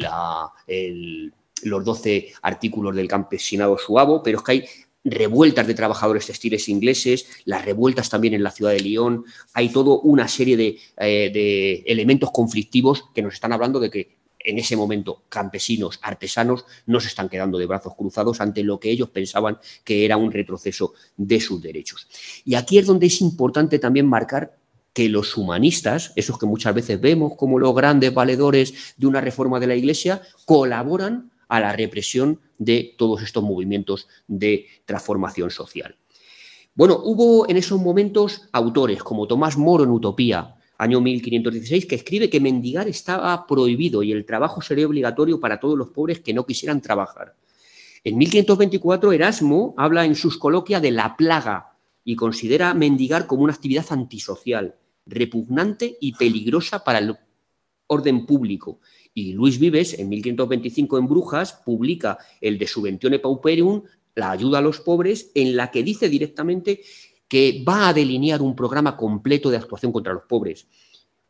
los 12 artículos del campesinado suavo, pero es que hay revueltas de trabajadores textiles ingleses, las revueltas también en la ciudad de Lyon, hay toda una serie eh, de, elementos conflictivos que nos están hablando de que en ese momento campesinos, artesanos, no se están quedando de brazos cruzados ante lo que ellos pensaban que era un retroceso de sus derechos. Y aquí es donde es importante también marcar que los humanistas, esos que muchas veces vemos como los grandes valedores de una reforma de la Iglesia, colaboran a la represión de todos estos movimientos de transformación social. Bueno, hubo en esos momentos autores como Tomás Moro en Utopía, año 1516, que escribe que mendigar estaba prohibido y el trabajo sería obligatorio para todos los pobres que no quisieran trabajar. En 1524, Erasmo habla en sus coloquias de la plaga y considera mendigar como una actividad antisocial, repugnante y peligrosa para el orden público, y Luis Vives, en 1525 en Brujas, publica el de Subventione Pauperium, la ayuda a los pobres, en la que dice directamente que va a delinear un programa completo de actuación contra los pobres.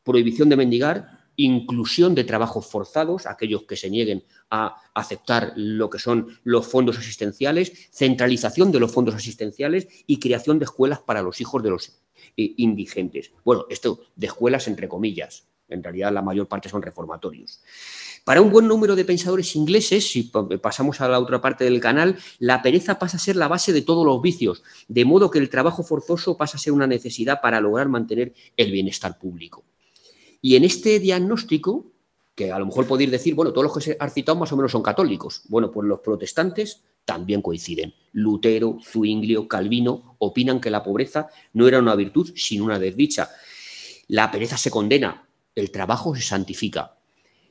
Prohibición de mendigar, inclusión de trabajos forzados, aquellos que se nieguen a aceptar lo que son los fondos asistenciales, centralización de los fondos asistenciales y creación de escuelas para los hijos de los eh, indigentes. Bueno, esto de escuelas entre comillas, En realidad la mayor parte son reformatorios. Para un buen número de pensadores ingleses, si pasamos a la otra parte del canal, la pereza pasa a ser la base de todos los vicios, de modo que el trabajo forzoso pasa a ser una necesidad para lograr mantener el bienestar público. Y en este diagnóstico, que a lo mejor podéis decir, bueno, todos los que se han citado más o menos son católicos. Bueno, pues los protestantes también coinciden. Lutero, Zwinglio, Calvino opinan que la pobreza no era una virtud, sino una desdicha. La pereza se condena, el trabajo se santifica.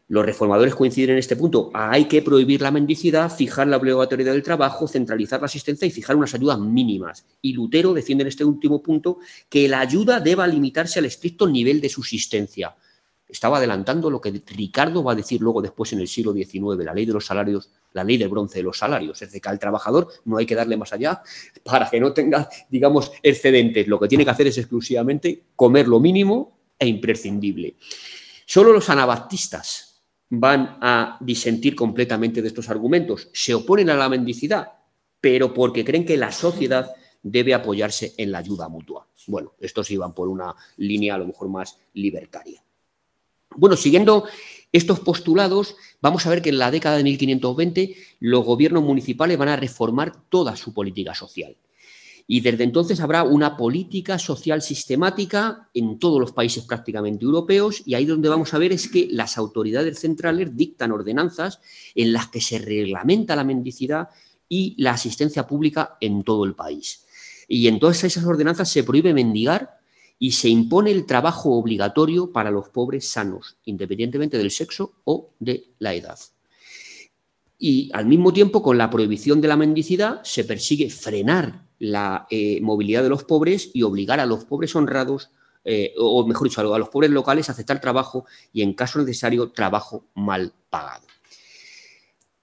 Los reformadores coinciden en este punto. Hay que prohibir la mendicidad, fijar la obligatoriedad del trabajo, centralizar la asistencia y fijar unas ayudas mínimas. Y Lutero defiende en este último punto que la ayuda deba limitarse al estricto nivel de subsistencia. Estaba adelantando lo que Ricardo va a decir luego después en el siglo XIX, la ley de los salarios, la ley del bronce de los salarios. Es decir, que al trabajador no hay que darle más allá para que no tenga, digamos, excedentes. Lo que tiene que hacer es exclusivamente comer lo mínimo e imprescindible. Solo los anabaptistas van a disentir completamente de estos argumentos. Se oponen a la mendicidad, pero porque creen que la sociedad debe apoyarse en la ayuda mutua. Bueno, estos iban por una línea a lo mejor más libertaria. Bueno, siguiendo estos postulados, vamos a ver que en la década de 1520 los gobiernos municipales van a reformar toda su política social. Y desde entonces habrá una política social sistemática en todos los países prácticamente europeos y ahí donde vamos a ver es que las autoridades centrales dictan ordenanzas en las que se reglamenta la mendicidad y la asistencia pública en todo el país. Y en todas esas ordenanzas se prohíbe mendigar y se impone el trabajo obligatorio para los pobres sanos, independientemente del sexo o de la edad. Y al mismo tiempo, con la prohibición de la mendicidad, se persigue frenar la eh, movilidad de los pobres y obligar a los pobres honrados, eh, o mejor dicho, a los pobres locales a aceptar trabajo y, en caso necesario, trabajo mal pagado.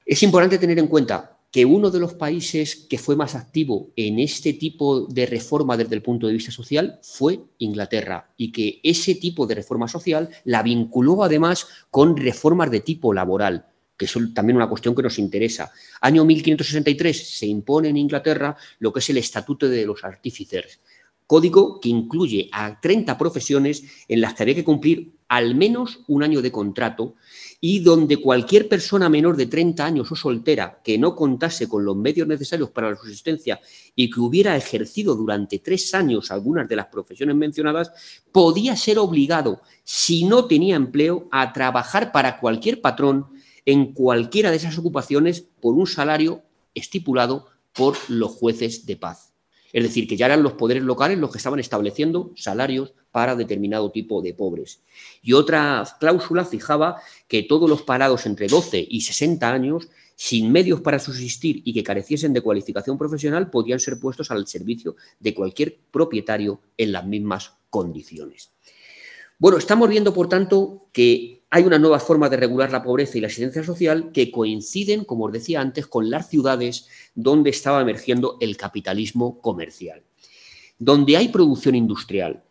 Es importante tener en cuenta que uno de los países que fue más activo en este tipo de reforma desde el punto de vista social fue Inglaterra y que ese tipo de reforma social la vinculó además con reformas de tipo laboral que es también una cuestión que nos interesa. Año 1563 se impone en Inglaterra lo que es el Estatuto de los Artífices, código que incluye a 30 profesiones en las que había que cumplir al menos un año de contrato y donde cualquier persona menor de 30 años o soltera que no contase con los medios necesarios para la subsistencia y que hubiera ejercido durante tres años algunas de las profesiones mencionadas, podía ser obligado, si no tenía empleo, a trabajar para cualquier patrón en cualquiera de esas ocupaciones por un salario estipulado por los jueces de paz. Es decir, que ya eran los poderes locales los que estaban estableciendo salarios para determinado tipo de pobres. Y otra cláusula fijaba que todos los parados entre 12 y 60 años, sin medios para subsistir y que careciesen de cualificación profesional, podían ser puestos al servicio de cualquier propietario en las mismas condiciones. Bueno, estamos viendo, por tanto, que hay una nueva forma de regular la pobreza y la asistencia social que coinciden, como os decía antes, con las ciudades donde estaba emergiendo el capitalismo comercial. Donde hay producción industrial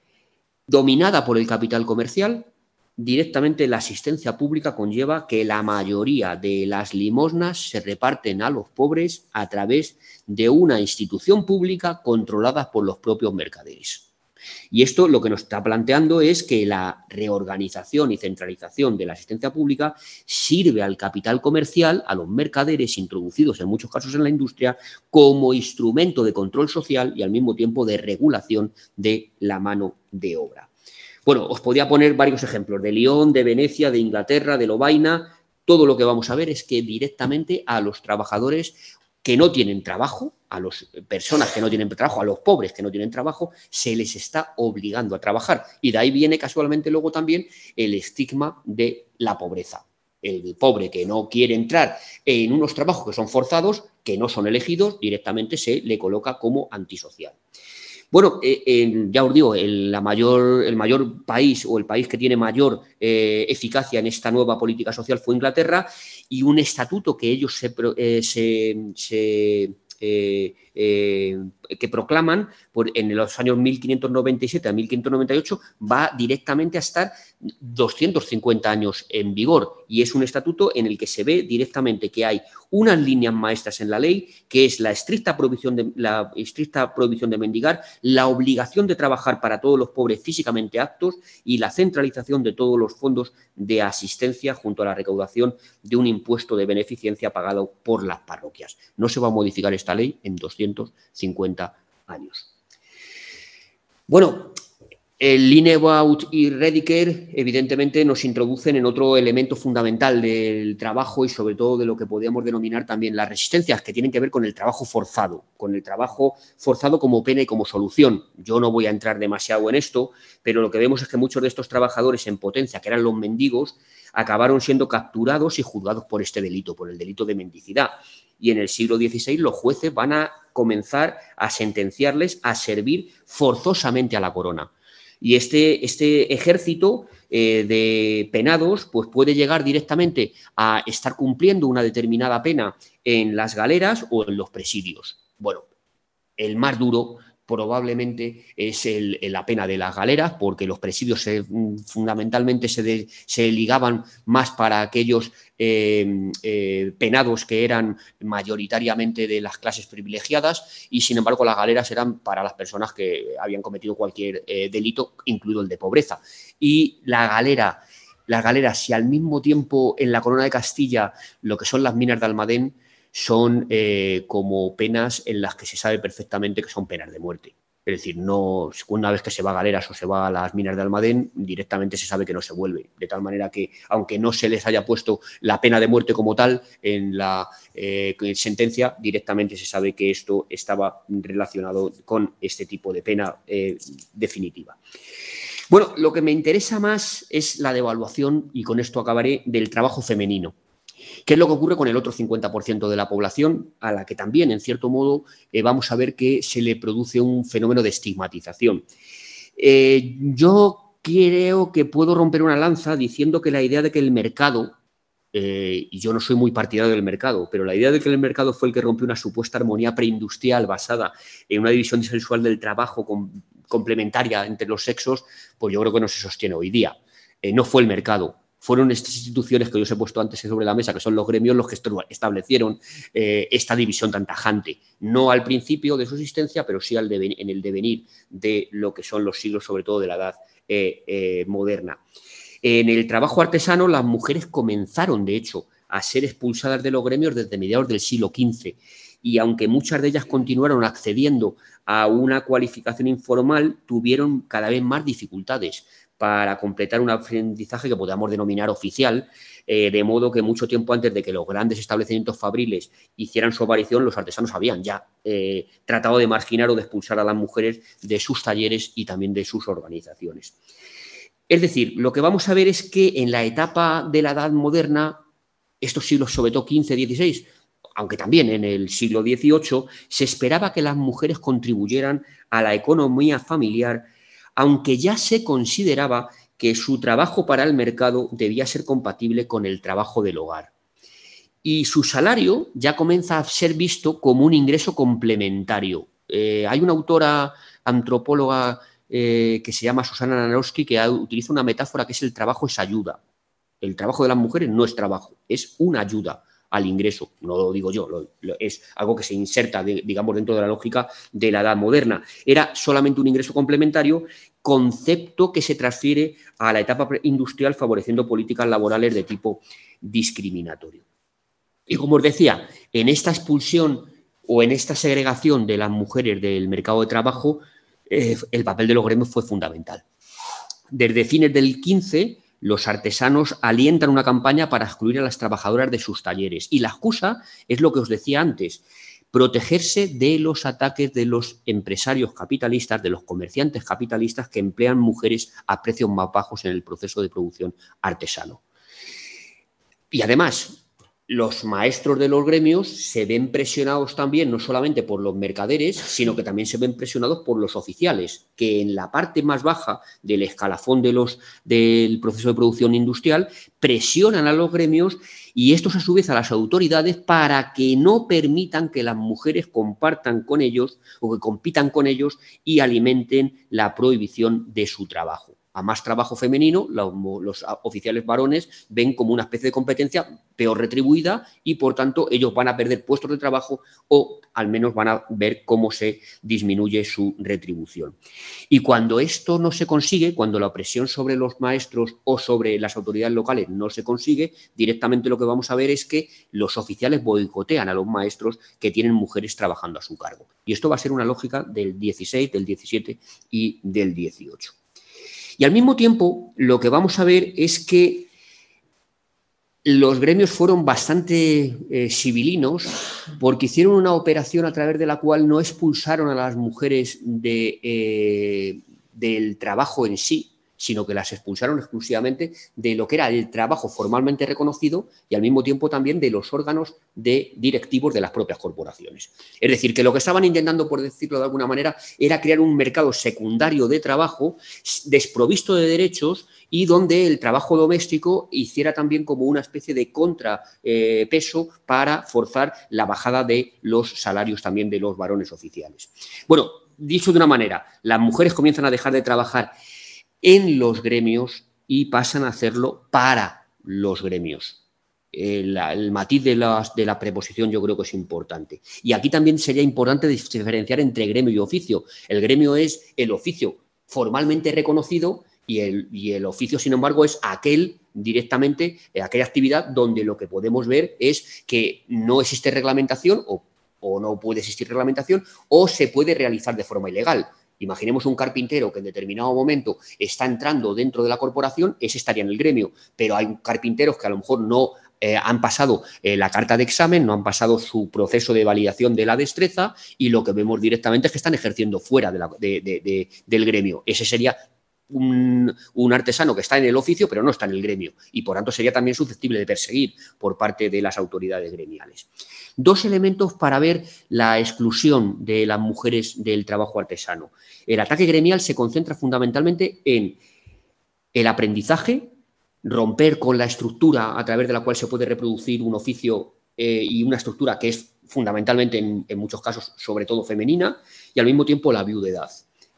dominada por el capital comercial, directamente la asistencia pública conlleva que la mayoría de las limosnas se reparten a los pobres a través de una institución pública controlada por los propios mercaderes. Y esto lo que nos está planteando es que la reorganización y centralización de la asistencia pública sirve al capital comercial, a los mercaderes introducidos en muchos casos en la industria, como instrumento de control social y al mismo tiempo de regulación de la mano de obra. Bueno, os podía poner varios ejemplos de León, de Venecia, de Inglaterra, de Lovaina. Todo lo que vamos a ver es que directamente a los trabajadores que no tienen trabajo, a las personas que no tienen trabajo, a los pobres que no tienen trabajo, se les está obligando a trabajar. Y de ahí viene casualmente luego también el estigma de la pobreza. El pobre que no quiere entrar en unos trabajos que son forzados, que no son elegidos, directamente se le coloca como antisocial. Bueno, eh, ya os digo, el, la mayor, el mayor país o el país que tiene mayor eh, eficacia en esta nueva política social fue Inglaterra y un estatuto que ellos se, eh, eh, que proclaman en los años 1597 a 1598 va directamente a estar 250 años en vigor y es un estatuto en el que se ve directamente que hay unas líneas maestras en la ley, que es la estricta prohibición de, la estricta prohibición de mendigar, la obligación de trabajar para todos los pobres físicamente aptos y la centralización de todos los fondos de asistencia junto a la recaudación de un impuesto de beneficencia pagado por las parroquias. No se va a modificar esta ley en 250 años. Bueno, el Linebaut y Rediker, evidentemente, nos introducen en otro elemento fundamental del trabajo y sobre todo de lo que podríamos denominar también las resistencias, que tienen que ver con el trabajo forzado, con el trabajo forzado como pena y como solución. Yo no voy a entrar demasiado en esto, pero lo que vemos es que muchos de estos trabajadores en potencia, que eran los mendigos, acabaron siendo capturados y juzgados por este delito, por el delito de mendicidad. Y en el siglo XVI los jueces van a comenzar a sentenciarles a servir forzosamente a la corona y este, este ejército eh, de penados pues puede llegar directamente a estar cumpliendo una determinada pena en las galeras o en los presidios. Bueno, el más duro probablemente es la pena de las galeras, porque los presidios fundamentalmente se, ligaban más para aquellos eh, eh, penados que eran mayoritariamente de las clases privilegiadas y sin embargo las galeras eran para las personas que habían cometido cualquier eh, delito, incluido el de pobreza. Y la galera, las galeras, si al mismo tiempo en la corona de Castilla lo que son las minas de Almadén, son eh, como penas en las que se sabe perfectamente que son penas de muerte. Es decir, no, una vez que se va a galeras o se va a las minas de Almadén, directamente se sabe que no se vuelve. De tal manera que, aunque no se les haya puesto la pena de muerte como tal en la eh, sentencia, directamente se sabe que esto estaba relacionado con este tipo de pena eh, definitiva. Bueno, lo que me interesa más es la devaluación, y con esto acabaré, del trabajo femenino. ¿Qué es lo que ocurre con el otro 50% de la población, a la que también, en cierto modo, eh, vamos a ver que se le produce un fenómeno de estigmatización? Eh, yo creo que puedo romper una lanza diciendo que la idea de que el mercado, eh, y yo no soy muy partidario del mercado, pero la idea de que el mercado fue el que rompió una supuesta armonía preindustrial basada en una división sexual del trabajo complementaria entre los sexos, pues yo creo que no se sostiene hoy día. no fue el mercado, fueron estas instituciones que yo os he puesto antes sobre la mesa, que son los gremios los que establecieron eh, esta división tan tajante. No al principio de su existencia, pero sí al en el devenir de lo que son los siglos, sobre todo de la edad eh, eh, moderna. En el trabajo artesano, las mujeres comenzaron, de hecho, a ser expulsadas de los gremios desde mediados del siglo XV. Y aunque muchas de ellas continuaron accediendo a una cualificación informal, tuvieron cada vez más dificultades para completar un aprendizaje que podamos denominar oficial, eh, de modo que mucho tiempo antes de que los grandes establecimientos fabriles hicieran su aparición, los artesanos habían ya eh, tratado de marginar o de expulsar a las mujeres de sus talleres y también de sus organizaciones. Es decir, lo que vamos a ver es que en la etapa de la Edad Moderna, estos siglos, sobre todo XV, XVI, aunque también en el siglo XVIII, se esperaba que las mujeres contribuyeran a la economía familiar aunque ya se consideraba que su trabajo para el mercado debía ser compatible con el trabajo del hogar. Y su salario ya comienza a ser visto como un ingreso complementario. Eh, hay una autora antropóloga eh, que se llama Susana Nanowski que utiliza una metáfora que es el trabajo es ayuda. El trabajo de las mujeres no es trabajo, es una ayuda al ingreso. No lo digo yo, es algo que se inserta, digamos, dentro de la lógica de la edad moderna. Era solamente un ingreso complementario, concepto que se transfiere a la etapa industrial favoreciendo políticas laborales de tipo discriminatorio. Y como os decía, en esta expulsión o en esta segregación de las mujeres del mercado de trabajo, eh, el papel de los gremios fue fundamental. Desde fines del 15 los artesanos alientan una campaña para excluir a las trabajadoras de sus talleres. Y la excusa es lo que os decía antes, protegerse de los ataques de los empresarios capitalistas, de los comerciantes capitalistas que emplean mujeres a precios más bajos en el proceso de producción artesano. Y además, los maestros de los gremios se ven presionados también no solamente por los mercaderes, sino que también se ven presionados por los oficiales, que en la parte más baja del escalafón de los, del proceso de producción industrial presionan a los gremios y estos a su vez a las autoridades para que no permitan que las mujeres compartan con ellos o que compitan con ellos y alimenten la prohibición de su trabajo a más trabajo femenino, los, oficiales varones ven como una especie de competencia peor retribuida y por tanto ellos van a perder puestos de trabajo o al menos van a ver cómo se disminuye su retribución. Y cuando esto no se consigue, cuando la opresión sobre los maestros o sobre las autoridades locales no se consigue, directamente lo que vamos a ver es que los oficiales boicotean a los maestros que tienen mujeres trabajando a su cargo. Y esto va a ser una lógica del 16, del 17 y del 18. Y al mismo tiempo, lo que vamos a ver es que los gremios fueron bastante eh, civilinos porque hicieron una operación a través de la cual no expulsaron a las mujeres eh, del trabajo en sí, sino que las expulsaron exclusivamente de lo que era el trabajo formalmente reconocido y al mismo tiempo también de los órganos de directivos de las propias corporaciones. Es decir, que lo que estaban intentando, por decirlo de alguna manera, era crear un mercado secundario de trabajo desprovisto de derechos y donde el trabajo doméstico hiciera también como una especie de contrapeso para forzar la bajada de los salarios también de los varones oficiales. Bueno, dicho de una manera, las mujeres comienzan a dejar de trabajar en los gremios y pasan a hacerlo para los gremios. El, matiz de, de, la preposición yo creo que es importante. Y aquí también sería importante diferenciar entre gremio y oficio. El gremio es el oficio formalmente reconocido y el, y el oficio, sin embargo, es aquel directamente, eh, aquella actividad donde lo que podemos ver es que no existe reglamentación o, o no puede existir reglamentación o se puede realizar de forma ilegal. Imaginemos un carpintero que en determinado momento está entrando dentro de la corporación, ese estaría en el gremio, pero hay carpinteros que a lo mejor no eh, han pasado eh, la carta de examen, no han pasado su proceso de validación de la destreza y lo que vemos directamente es que están ejerciendo fuera del gremio. Ese sería un, artesano que está en el oficio pero no está en el gremio y por tanto sería también susceptible de perseguir por parte de las autoridades gremiales. Dos elementos para ver la exclusión de las mujeres del trabajo artesano. El ataque gremial se concentra fundamentalmente en el aprendizaje, romper con la estructura a través de la cual se puede reproducir un oficio eh, y una estructura que es fundamentalmente en, muchos casos sobre todo femenina y al mismo tiempo la viudedad.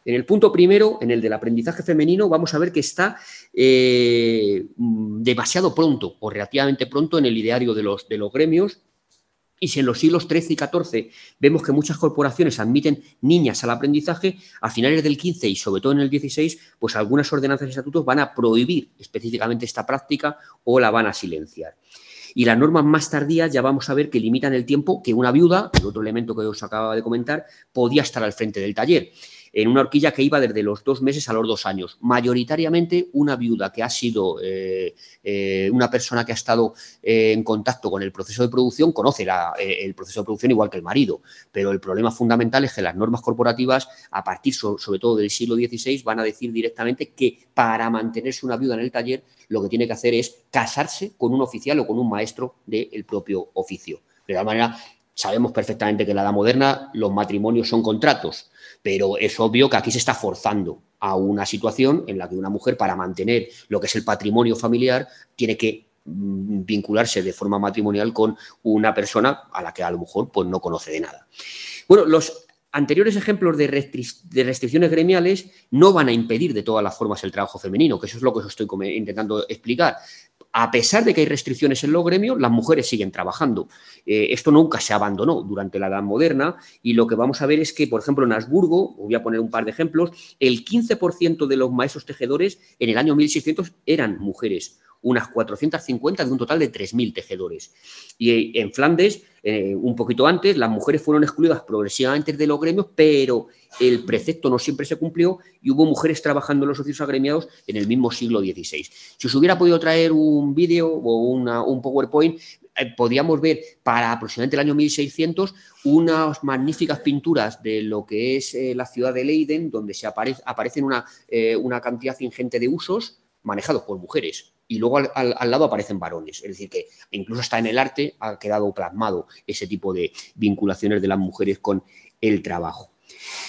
En el punto primero, en el del aprendizaje femenino, vamos a ver que está eh, demasiado pronto o relativamente pronto en el ideario de los, de los gremios y si en los siglos XIII y XIV vemos que muchas corporaciones admiten niñas al aprendizaje, a finales del XV y sobre todo en el XVI, pues algunas ordenanzas y estatutos van a prohibir específicamente esta práctica o la van a silenciar. Y las normas más tardías ya vamos a ver que limitan el tiempo que una viuda, el otro elemento que os acaba de comentar, podía estar al frente del taller en una horquilla que iba desde los dos meses a los dos años. Mayoritariamente una viuda que ha sido eh, eh, una persona que ha estado eh, en contacto con el proceso de producción conoce el proceso de producción igual que el marido, pero el problema fundamental es que las normas corporativas, a partir sobre todo del siglo XVI, van a decir directamente que para mantenerse una viuda en el taller, lo que tiene que hacer es casarse con un oficial o con un maestro del propio oficio. De tal manera, sabemos perfectamente que en la edad moderna los matrimonios son contratos, pero es obvio que aquí se está forzando a una situación en la que una mujer, para mantener lo que es el patrimonio familiar, tiene que mm, vincularse de forma matrimonial con una persona a la que a lo mejor pues, no conoce de nada. Bueno, los anteriores ejemplos de, restricciones gremiales no van a impedir de todas las formas el trabajo femenino, que eso es lo que os estoy intentando explicar a pesar de que hay restricciones en los gremios, las mujeres siguen trabajando. Eh, esto nunca se abandonó durante la Edad Moderna y lo que vamos a ver es que, por ejemplo, en Habsburgo, voy a poner un par de ejemplos, el 15% de los maestros tejedores en el año 1600 eran mujeres unas 450 de un total de 3.000 tejedores. Y eh, en Flandes, eh, un poquito antes, las mujeres fueron excluidas progresivamente de los gremios, pero el precepto no siempre se cumplió y hubo mujeres trabajando en los oficios agremiados en el mismo siglo XVI. Si os hubiera podido traer un vídeo o un PowerPoint, eh, podríamos ver para aproximadamente el año 1600 unas magníficas pinturas de lo que es la ciudad de Leiden, donde se aparecen una, una cantidad ingente de usos manejados por mujeres y luego al, lado aparecen varones. Es decir, que incluso hasta en el arte ha quedado plasmado ese tipo de vinculaciones de las mujeres con el trabajo.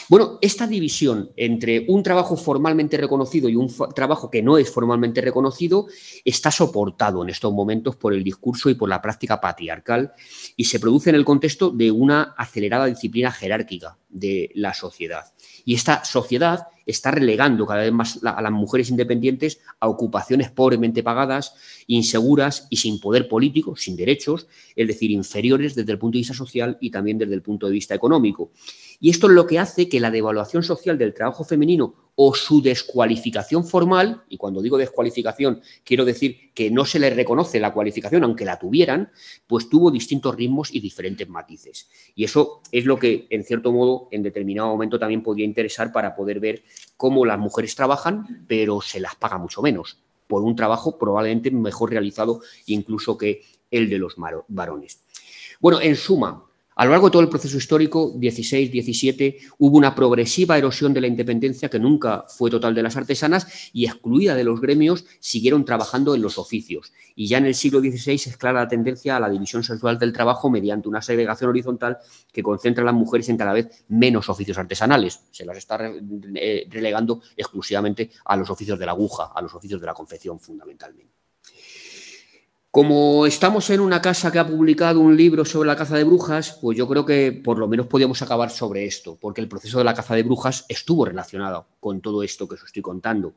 Bueno, esta división entre un trabajo formalmente reconocido y un trabajo que no es formalmente reconocido está soportado en estos momentos por el discurso y por la práctica patriarcal y se produce en el contexto de una acelerada disciplina jerárquica de la sociedad. Y esta sociedad está relegando cada vez más a las mujeres independientes a ocupaciones pobremente pagadas, inseguras y sin poder político, sin derechos, es decir, inferiores desde el punto de vista social y también desde el punto de vista económico. Y esto es lo que hace que la devaluación social del trabajo femenino o su descualificación formal, y cuando digo descualificación quiero decir que no se les reconoce la cualificación aunque la tuvieran, pues tuvo distintos ritmos y diferentes matices. Y eso es lo que, en cierto modo, en determinado momento también podría interesar para poder ver cómo las mujeres trabajan, pero se las paga mucho menos, por un trabajo probablemente mejor realizado incluso que el de los varones. Bueno, en suma, a lo largo de todo el proceso histórico, 16-17, hubo una progresiva erosión de la independencia que nunca fue total de las artesanas y excluida de los gremios siguieron trabajando en los oficios. Y ya en el siglo XVI es clara la tendencia a la división sexual del trabajo mediante una segregación horizontal que concentra a las mujeres en cada vez menos oficios artesanales. Se las está relegando exclusivamente a los oficios de la aguja, a los oficios de la confección fundamentalmente. Como estamos en una casa que ha publicado un libro sobre la caza de brujas, pues yo creo que por lo menos podíamos acabar sobre esto, porque el proceso de la caza de brujas estuvo relacionado con todo esto que os estoy contando.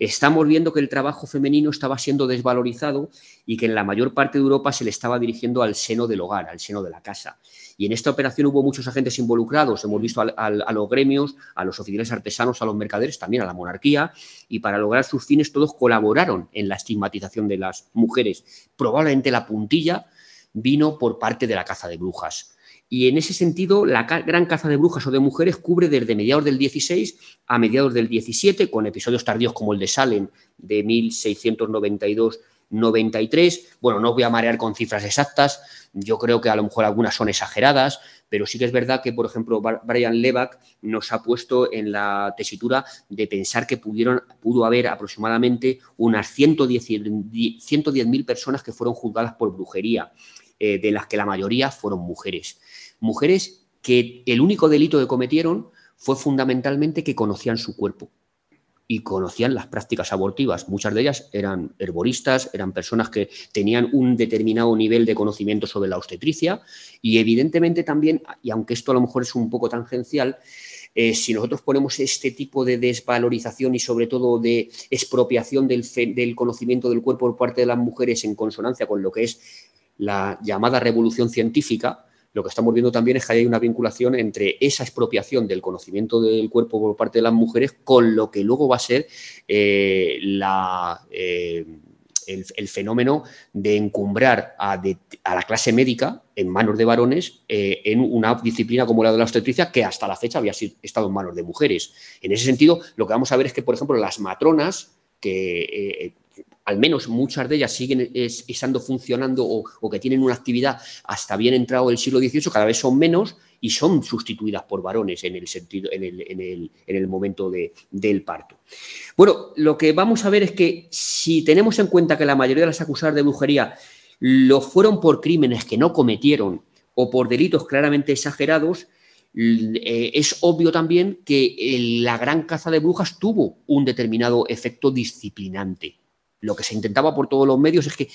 Estamos viendo que el trabajo femenino estaba siendo desvalorizado y que en la mayor parte de Europa se le estaba dirigiendo al seno del hogar, al seno de la casa. Y en esta operación hubo muchos agentes involucrados. Hemos visto a los gremios, a los oficiales artesanos, a los mercaderes, también a la monarquía, y para lograr sus fines todos colaboraron en la estigmatización de las mujeres. Probablemente la puntilla vino por parte de la caza de brujas. Y en ese sentido, la gran caza de brujas o de mujeres cubre desde mediados del 16 a mediados del 17, con episodios tardíos como el de Salem de 1692 93. Bueno, no os voy a marear con cifras exactas, yo creo que a lo mejor algunas son exageradas, pero sí que es verdad que, por ejemplo, Brian Levac nos ha puesto en la tesitura de pensar que pudieron, pudo haber aproximadamente unas 110.000 personas que fueron juzgadas por brujería, eh, de las que la mayoría fueron mujeres. Mujeres que el único delito que cometieron fue fundamentalmente que conocían su cuerpo y conocían las prácticas abortivas. Muchas de ellas eran herboristas, eran personas que tenían un determinado nivel de conocimiento sobre la obstetricia y evidentemente también, y aunque esto a lo mejor es un poco tangencial, eh, si nosotros ponemos este tipo de desvalorización y sobre todo de expropiación del, del conocimiento del cuerpo por parte de las mujeres en consonancia con lo que es la llamada revolución científica, lo que estamos viendo también es que hay una vinculación entre esa expropiación del conocimiento del cuerpo por parte de las mujeres con lo que luego va a ser eh, eh, el, fenómeno de encumbrar a, la clase médica en manos de varones eh, en una disciplina como la de la obstetricia que hasta la fecha había estado en manos de mujeres. En ese sentido, lo que vamos a ver es que, por ejemplo, las matronas que al menos muchas de ellas siguen estando funcionando o, que tienen una actividad hasta bien entrado el siglo XVIII, cada vez son menos y son sustituidas por varones en el, sentido, en el, momento del parto. Bueno, lo que vamos a ver es que si tenemos en cuenta que la mayoría de las acusadas de brujería lo fueron por crímenes que no cometieron o por delitos claramente exagerados, eh, es obvio también que la gran caza de brujas tuvo un determinado efecto disciplinante lo que se intentaba por todos los medios es que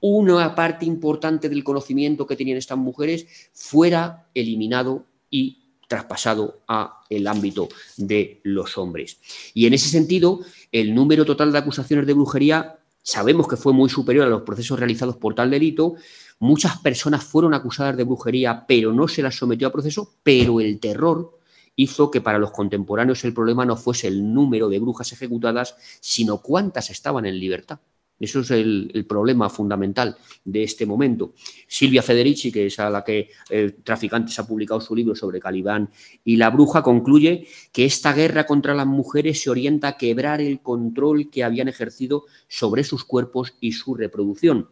una parte importante del conocimiento que tenían estas mujeres fuera eliminado y traspasado a el ámbito de los hombres. Y en ese sentido, el número total de acusaciones de brujería sabemos que fue muy superior a los procesos realizados por tal delito. Muchas personas fueron acusadas de brujería, pero no se las sometió a proceso, pero el terror hizo que para los contemporáneos el problema no fuese el número de brujas ejecutadas, sino cuántas estaban en libertad. Eso es el, problema fundamental de este momento. Silvia Federici, que es a la que el Traficantes ha publicado su libro sobre Calibán y la bruja, concluye que esta guerra contra las mujeres se orienta a quebrar el control que habían ejercido sobre sus cuerpos y su reproducción.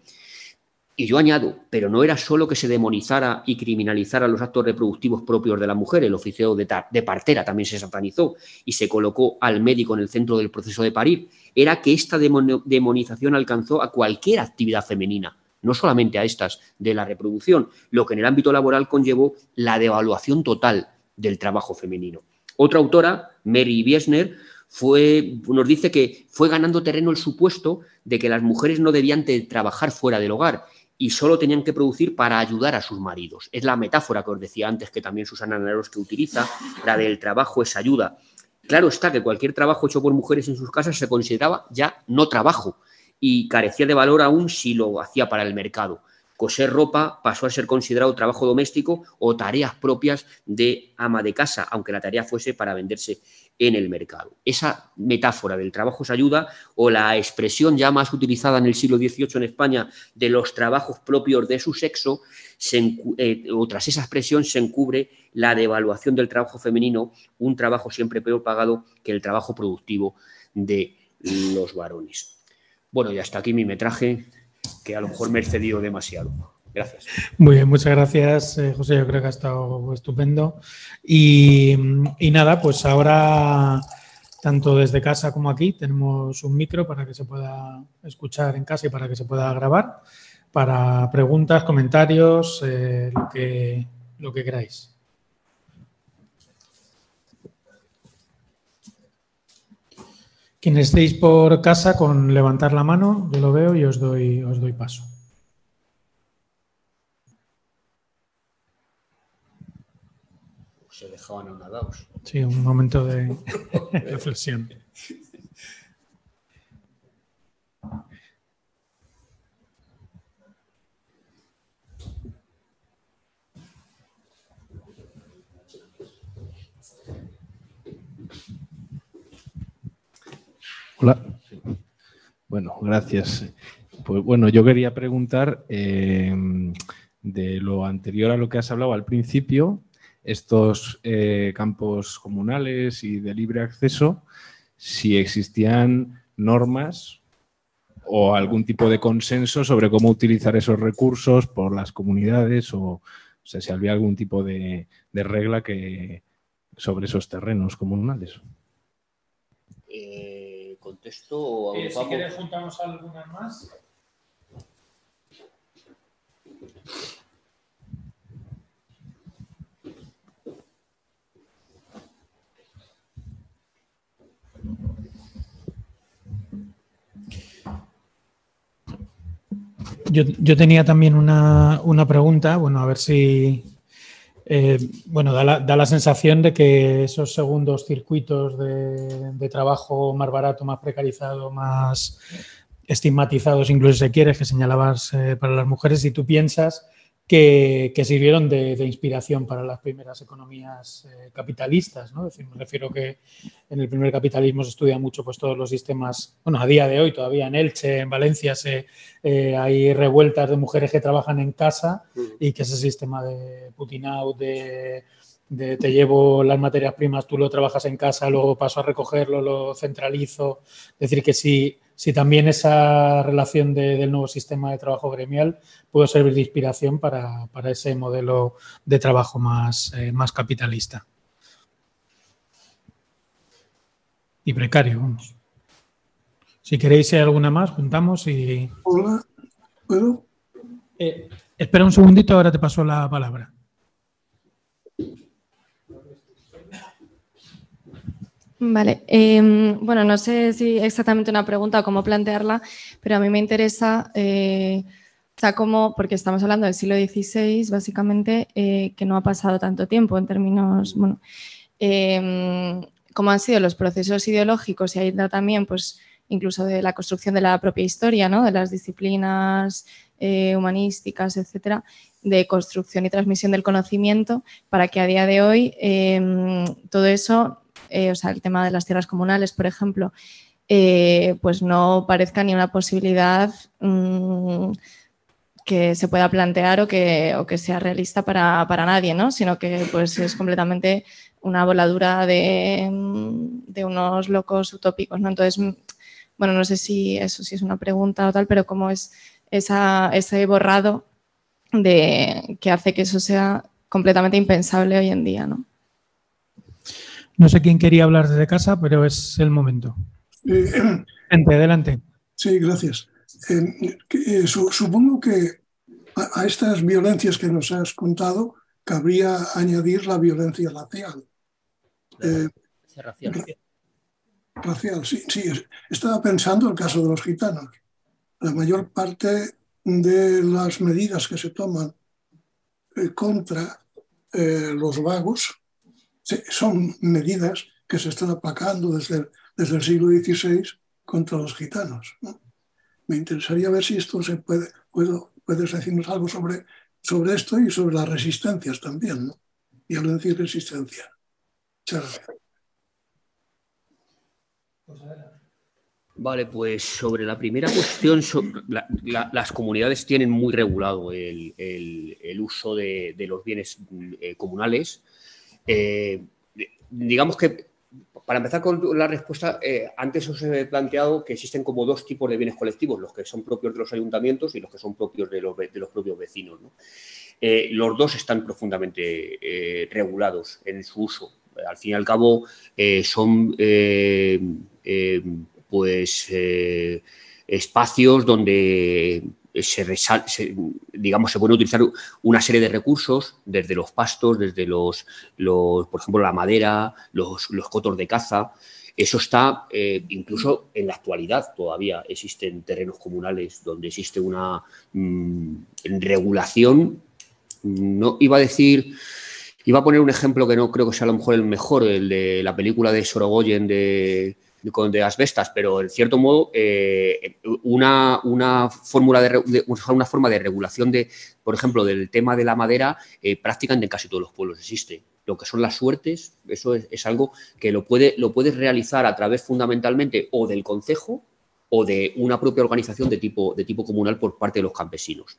Y yo añado, pero no era solo que se demonizara y criminalizara los actos reproductivos propios de la mujer, el oficio de, partera también se satanizó y se colocó al médico en el centro del proceso de parir, era que esta demonización alcanzó a cualquier actividad femenina, no solamente a estas de la reproducción, lo que en el ámbito laboral conllevó la devaluación total del trabajo femenino. Otra autora, Mary Biesner, fue, nos dice que fue ganando terreno el supuesto de que las mujeres no debían trabajar fuera del hogar y solo tenían que producir para ayudar a sus maridos. Es la metáfora que os decía antes que también Susana Naros que utiliza, la del trabajo es ayuda. Claro está que cualquier trabajo hecho por mujeres en sus casas se consideraba ya no trabajo y carecía de valor aún si lo hacía para el mercado. Coser ropa pasó a ser considerado trabajo doméstico o tareas propias de ama de casa, aunque la tarea fuese para venderse en el mercado. Esa metáfora del trabajo es ayuda o la expresión ya más utilizada en el siglo XVIII en España de los trabajos propios de su sexo, eh, o tras esa expresión se encubre la devaluación del trabajo femenino, un trabajo siempre peor pagado que el trabajo productivo de los varones. Bueno, y hasta aquí mi metraje, que a lo mejor me he excedido demasiado. Gracias. Muy bien, muchas gracias, eh, José. Yo creo que ha estado estupendo. Y, nada, pues ahora, tanto desde casa como aquí, tenemos un micro para que se pueda escuchar en casa y para que se pueda grabar, para preguntas, comentarios, eh, lo, que, lo que queráis. Quienes estéis por casa, con levantar la mano, yo lo veo y os doy, os doy paso. Sí, un momento de <laughs> reflexión. Hola. Bueno, gracias. Pues bueno, yo quería preguntar eh, de lo anterior a lo que has hablado al principio, estos eh, campos comunales y de libre acceso, si existían normas o algún tipo de consenso sobre cómo utilizar esos recursos por las comunidades o, sea, si había algún tipo de, regla que, sobre esos terrenos comunales. Eh contesto o eh, Si quieres juntamos algunas más. Yo, yo, tenía también una, una, pregunta, bueno, a ver si, eh, bueno, da la, sensación de que esos segundos circuitos de, trabajo más barato, más precarizado, más estigmatizados, incluso si se quiere, que señalabas eh, para las mujeres, si tú piensas que, sirvieron de, inspiración para las primeras economías eh, capitalistas. ¿no? decir, me refiero que en el primer capitalismo se estudia mucho pues, todos los sistemas, bueno, a día de hoy todavía en Elche, en Valencia, se, eh, hay revueltas de mujeres que trabajan en casa y que ese sistema de Putin out, de, de te llevo las materias primas, tú lo trabajas en casa, luego paso a recogerlo, lo centralizo. Es decir, que si si también esa relación del nuevo sistema de trabajo gremial puede servir de inspiración para, ese modelo de trabajo más, eh, más capitalista. Y precario, vamos. Si queréis alguna más, juntamos y... Hola, ¿Puedo? Eh, espera un segundito, ahora te paso la palabra. Vale, em, bueno, no sé si exactamente una pregunta o cómo plantearla, pero a mí me interesa, eh, o sea, cómo, porque estamos hablando del siglo XVI, básicamente, eh, que no ha pasado tanto tiempo en términos, bueno, em, cómo han sido los procesos ideológicos y ahí también, pues, incluso de la construcción de la propia historia, ¿no? De las disciplinas eh, humanísticas, etcétera, de construcción y transmisión del conocimiento, para que a día de hoy em, todo eso eh, o sea, el tema de las tierras comunales, por ejemplo, eh, pues no parezca ni una posibilidad mm, que se pueda plantear o que, que sea realista para, nadie, ¿no? Sino que pues es completamente una voladura de, mm, unos locos utópicos, ¿no? Entonces, bueno, no sé si eso sí es una pregunta o tal, pero cómo es ese borrado de, que hace que eso sea completamente impensable hoy en día, ¿no? No sé quién quería hablar desde casa, pero es el momento. Eh, <clears throat> adelante. Sí, gracias. Eh, eh, supongo que a, estas violencias que nos has contado cabría añadir la violencia racial. racial. Racial, sí, sí. Estaba pensando el caso de los gitanos. La mayor parte de las medidas que se toman contra los vagos son medidas que se están aplacando desde, desde el siglo XVI contra los gitanos. Me interesaría ver si esto se puede, puedo, puedes decirnos algo sobre, sobre esto y sobre las resistencias también, ¿no? Y resistencia. Muchas Vale, pues sobre la primera cuestión, las comunidades tienen muy regulado el, uso de, los bienes eh, comunales. Eh, digamos que, para empezar con la respuesta, eh, antes os he planteado que existen como dos tipos de bienes colectivos, los que son propios de los ayuntamientos y los que son propios de los, propios vecinos. Eh, los dos están profundamente regulados en su uso. Al fin y al cabo, son pues espacios donde se, digamos, se puede utilizar una serie de recursos, desde los pastos, desde los, por ejemplo, la madera, los, cotos de caza. Eso está eh, incluso en la actualidad todavía existen terrenos comunales donde existe una mm, regulación. No iba a decir, iba a poner un ejemplo que no creo que sea a lo mejor el mejor, el de la película de Sorogoyen de de asbestas, pero en cierto modo eh, una, una, fórmula de, una forma de regulación de, por ejemplo, del tema de la madera, eh, prácticamente en casi todos los pueblos existe. Lo que son las suertes, eso es, algo que lo, puede, lo puedes realizar a través fundamentalmente o del concejo o de una propia organización de tipo, de tipo comunal por parte de los campesinos.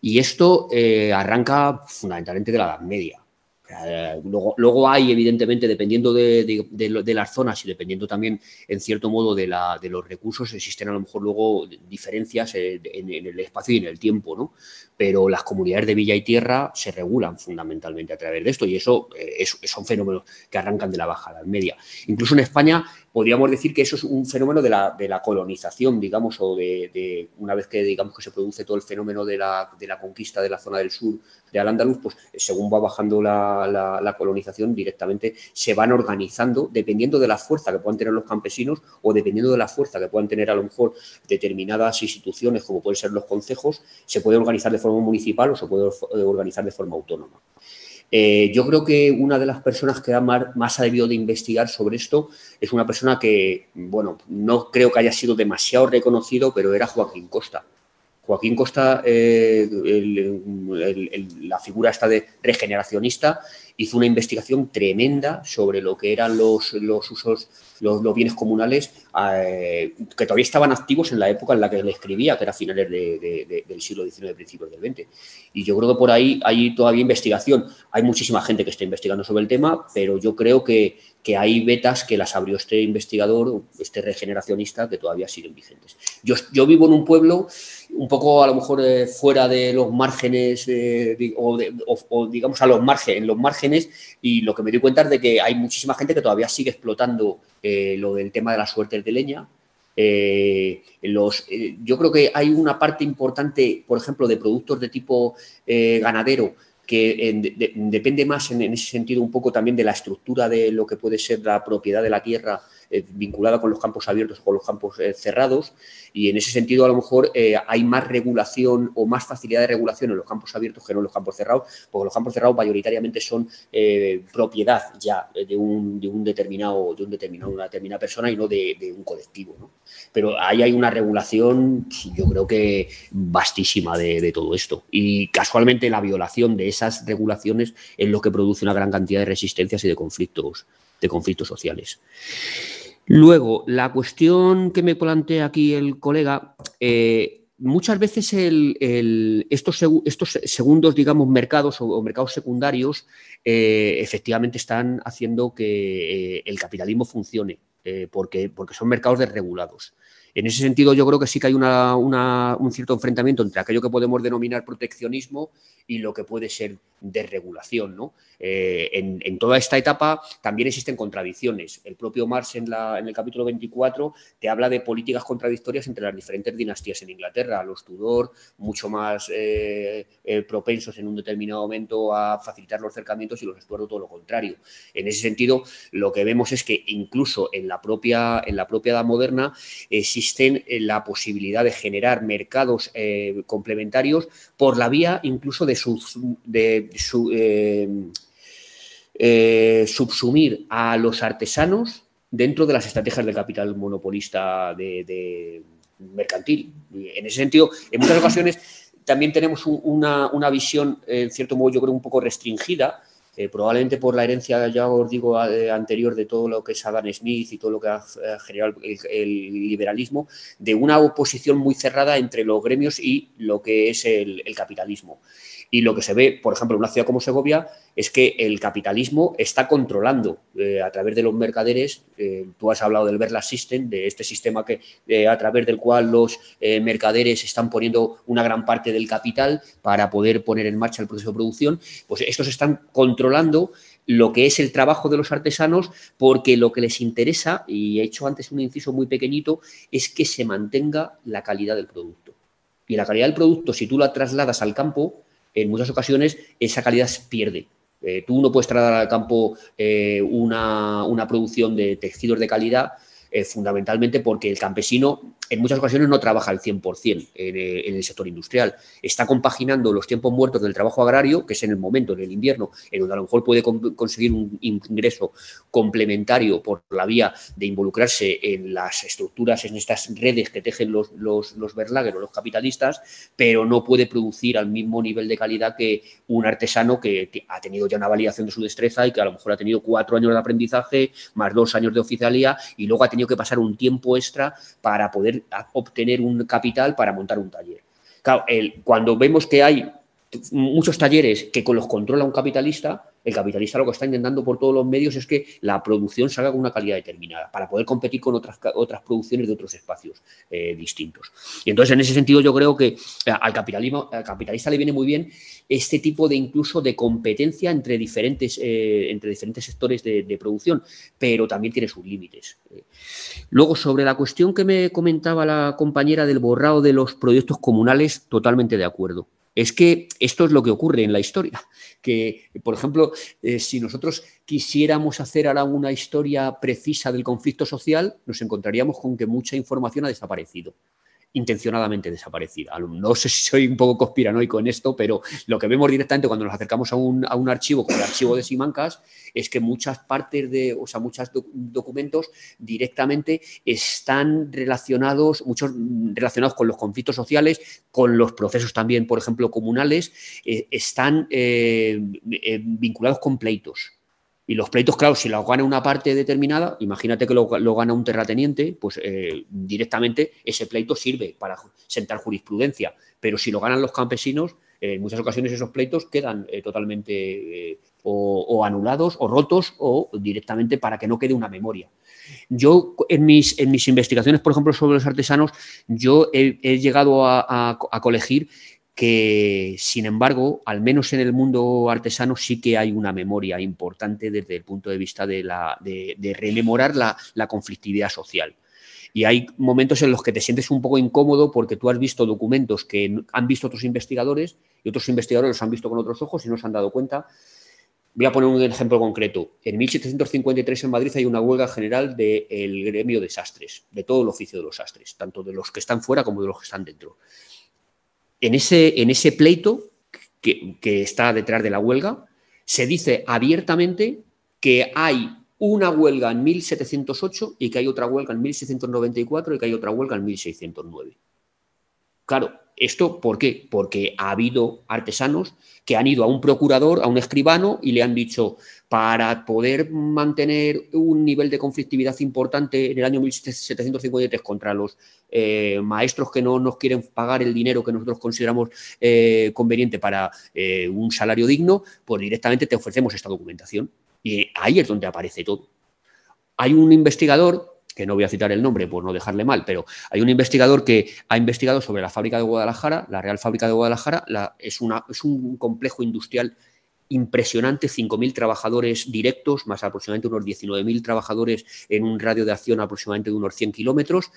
Y esto eh, arranca fundamentalmente de la Edad Media. Eh, luego, hay, evidentemente, dependiendo de, las zonas y dependiendo también, en cierto modo, de, los recursos, existen a lo mejor luego diferencias en, el espacio y en el tiempo, ¿no? Pero las comunidades de villa y tierra se regulan fundamentalmente a través de esto y eso eh, son fenómenos que arrancan de la baja Edad Media. Incluso en España podríamos decir que eso es un fenómeno de la, colonización, digamos, o de, una vez que digamos que se produce todo el fenómeno de la, conquista de la zona del sur de Al-Ándalus, pues según va bajando la, la, colonización, directamente se van organizando dependiendo de la fuerza que puedan tener los campesinos o dependiendo de la fuerza que puedan tener a lo mejor determinadas instituciones, como pueden ser los concejos, se puede organizar de forma municipal o se puede organizar de forma autónoma. Eh, yo creo que una de las personas que más, ha debido de investigar sobre esto es una persona que, bueno, no creo que haya sido demasiado reconocido, pero era Joaquín Costa. Joaquín Costa, eh, la figura esta de regeneracionista, hizo una investigación tremenda sobre lo que eran los, los usos, los, bienes comunales eh, que todavía estaban activos en la época en la que él escribía, que era finales del siglo XIX, principios del XX. Y yo creo que por ahí hay todavía investigación. Hay muchísima gente que está investigando sobre el tema, pero yo creo que, que hay vetas que las abrió este investigador, este regeneracionista, que todavía siguen vigentes. Yo, vivo en un pueblo un poco a lo mejor eh, fuera de los márgenes o, digamos a los márgenes, en los márgenes y lo que me doy cuenta es de que hay muchísima gente que todavía sigue explotando eh, lo del tema de las suertes de leña. Eh, los, yo creo que hay una parte importante, por ejemplo, de productos de tipo ganadero que depende más en, ese sentido un poco también de la estructura de lo que puede ser la propiedad de la tierra eh, vinculada con los campos abiertos o con los campos eh, cerrados y en ese sentido a lo mejor eh, hay más regulación o más facilidad de regulación en los campos abiertos que no en los campos cerrados, porque los campos cerrados mayoritariamente son propiedad ya de un, de un, determinado, de un determinado, una determinada persona y no de, un colectivo. Pero ahí hay una regulación, yo creo que vastísima de, de todo esto. Y casualmente la violación de esas regulaciones es lo que produce una gran cantidad de resistencias y de conflictos, de conflictos sociales. Luego, la cuestión que me plantea aquí el colega, eh, muchas veces estos, segundos, digamos, mercados o, mercados secundarios, eh, efectivamente están haciendo que eh, el capitalismo funcione porque, porque son mercados desregulados. En ese sentido, yo creo que sí que hay un cierto enfrentamiento entre aquello que podemos denominar proteccionismo y lo que puede ser desregulación. ¿no? Eh, en, toda esta etapa también existen contradicciones. El propio Marx en, el capítulo 24 te habla de políticas contradictorias entre las diferentes dinastías en Inglaterra. Los Tudor, mucho más eh, eh, propensos en un determinado momento a facilitar los acercamientos y los Stuart todo lo contrario. En ese sentido, lo que vemos es que incluso en la propia, en la propia edad moderna existen la posibilidad de generar mercados complementarios por la vía incluso de eh, eh, subsumir a los artesanos dentro de las estrategias del capital monopolista de, mercantil. En ese sentido, en muchas ocasiones también tenemos una, visión, en cierto modo, yo creo, un poco restringida, eh, probablemente por la herencia, ya os digo, anterior de todo lo que es Adam Smith y todo lo que ha generado el, liberalismo, de una oposición muy cerrada entre los gremios y lo que es el capitalismo. Y lo que se ve, por ejemplo, en una ciudad como Segovia, es que el capitalismo está controlando eh, a través de los mercaderes. Eh, tú has hablado del Verla System, de este sistema que, eh, a través del cual los mercaderes están poniendo una gran parte del capital para poder poner en marcha el proceso de producción. Pues estos están controlando lo que es el trabajo de los artesanos, porque lo que les interesa, y he hecho antes un inciso muy pequeñito, es que se mantenga la calidad del producto. Y la calidad del producto, si tú la trasladas al campo, en muchas ocasiones esa calidad se pierde. Eh, tú no puedes trasladar al campo eh, una, una, producción de tejidos de calidad eh, fundamentalmente porque el campesino en muchas ocasiones no trabaja al 100% eh, en, el sector industrial. Está compaginando los tiempos muertos del trabajo agrario, que es en el momento, en el invierno, en donde a lo mejor puede conseguir un ingreso complementario por la vía de involucrarse en las estructuras, en estas redes que tejen los, los, los o los capitalistas, pero no puede producir al mismo nivel de calidad que un artesano que ha tenido ya una validación de su destreza y que a lo mejor ha tenido cuatro años de aprendizaje, más dos años de oficialía y luego ha tenido que pasar un tiempo extra para poder obtener un capital para montar un taller. Claro, cuando vemos que hay muchos talleres que los controla un capitalista, el capitalista lo que está intentando por todos los medios es que la producción salga con una calidad determinada para poder competir con otras, otras producciones de otros espacios eh, distintos. Y entonces, en ese sentido, yo creo que al, capitalismo, al capitalista le viene muy bien este tipo de incluso de competencia entre diferentes, eh, entre diferentes sectores de, producción, pero también tiene sus límites. Luego, sobre la cuestión que me comentaba la compañera del borrado de los proyectos comunales, totalmente de acuerdo. Es que esto es lo que ocurre en la historia, que, por ejemplo, eh, si nosotros quisiéramos hacer ahora una historia precisa del conflicto social, nos encontraríamos con que mucha información ha desaparecido intencionadamente desaparecida. No sé si soy un poco conspiranoico en esto, pero lo que vemos directamente cuando nos acercamos a un, archivo como el archivo de Simancas es que muchas partes de, o sea, muchos documentos directamente están relacionados, muchos relacionados con los conflictos sociales, con los procesos también, por ejemplo, comunales, eh, están eh, eh, vinculados con pleitos. Y los pleitos, claro, si los gana una parte determinada, imagínate que lo, gana un terrateniente, pues eh, directamente ese pleito sirve para sentar jurisprudencia. Pero si lo ganan los campesinos, en muchas ocasiones esos pleitos quedan eh, totalmente eh, o, anulados o rotos o directamente para que no quede una memoria. Yo en mis, en mis investigaciones, por ejemplo, sobre los artesanos, yo he, llegado a colegir que, sin embargo, al menos en el mundo artesano sí que hay una memoria importante desde el punto de vista de, la, rememorar la, conflictividad social. Y hay momentos en los que te sientes un poco incómodo porque tú has visto documentos que han visto otros investigadores y otros investigadores los han visto con otros ojos y no se han dado cuenta. Voy a poner un ejemplo concreto. En 1753 en Madrid hay una huelga general del gremio de sastres, de todo el oficio de los sastres, tanto de los que están fuera como de los que están dentro en ese, en ese pleito que, está detrás de la huelga, se dice abiertamente que hay una huelga en 1708 y que hay otra huelga en 1694 y que hay otra huelga en 1609. Claro, ¿esto por qué? Porque ha habido artesanos que han ido a un procurador, a un escribano y le han dicho, para poder mantener un nivel de conflictividad importante en el año 1753 contra los eh, maestros que no nos quieren pagar el dinero que nosotros consideramos eh, conveniente para eh, un salario digno, pues directamente te ofrecemos esta documentación. Y ahí es donde aparece todo. Hay un investigador que no voy a citar el nombre por no dejarle mal, pero hay un investigador que ha investigado sobre la fábrica de Guadalajara, la Real Fábrica de Guadalajara, es, un complejo industrial impresionante, 5.000 trabajadores directos, más aproximadamente unos 19.000 trabajadores en un radio de acción aproximadamente de unos 100 kilómetros.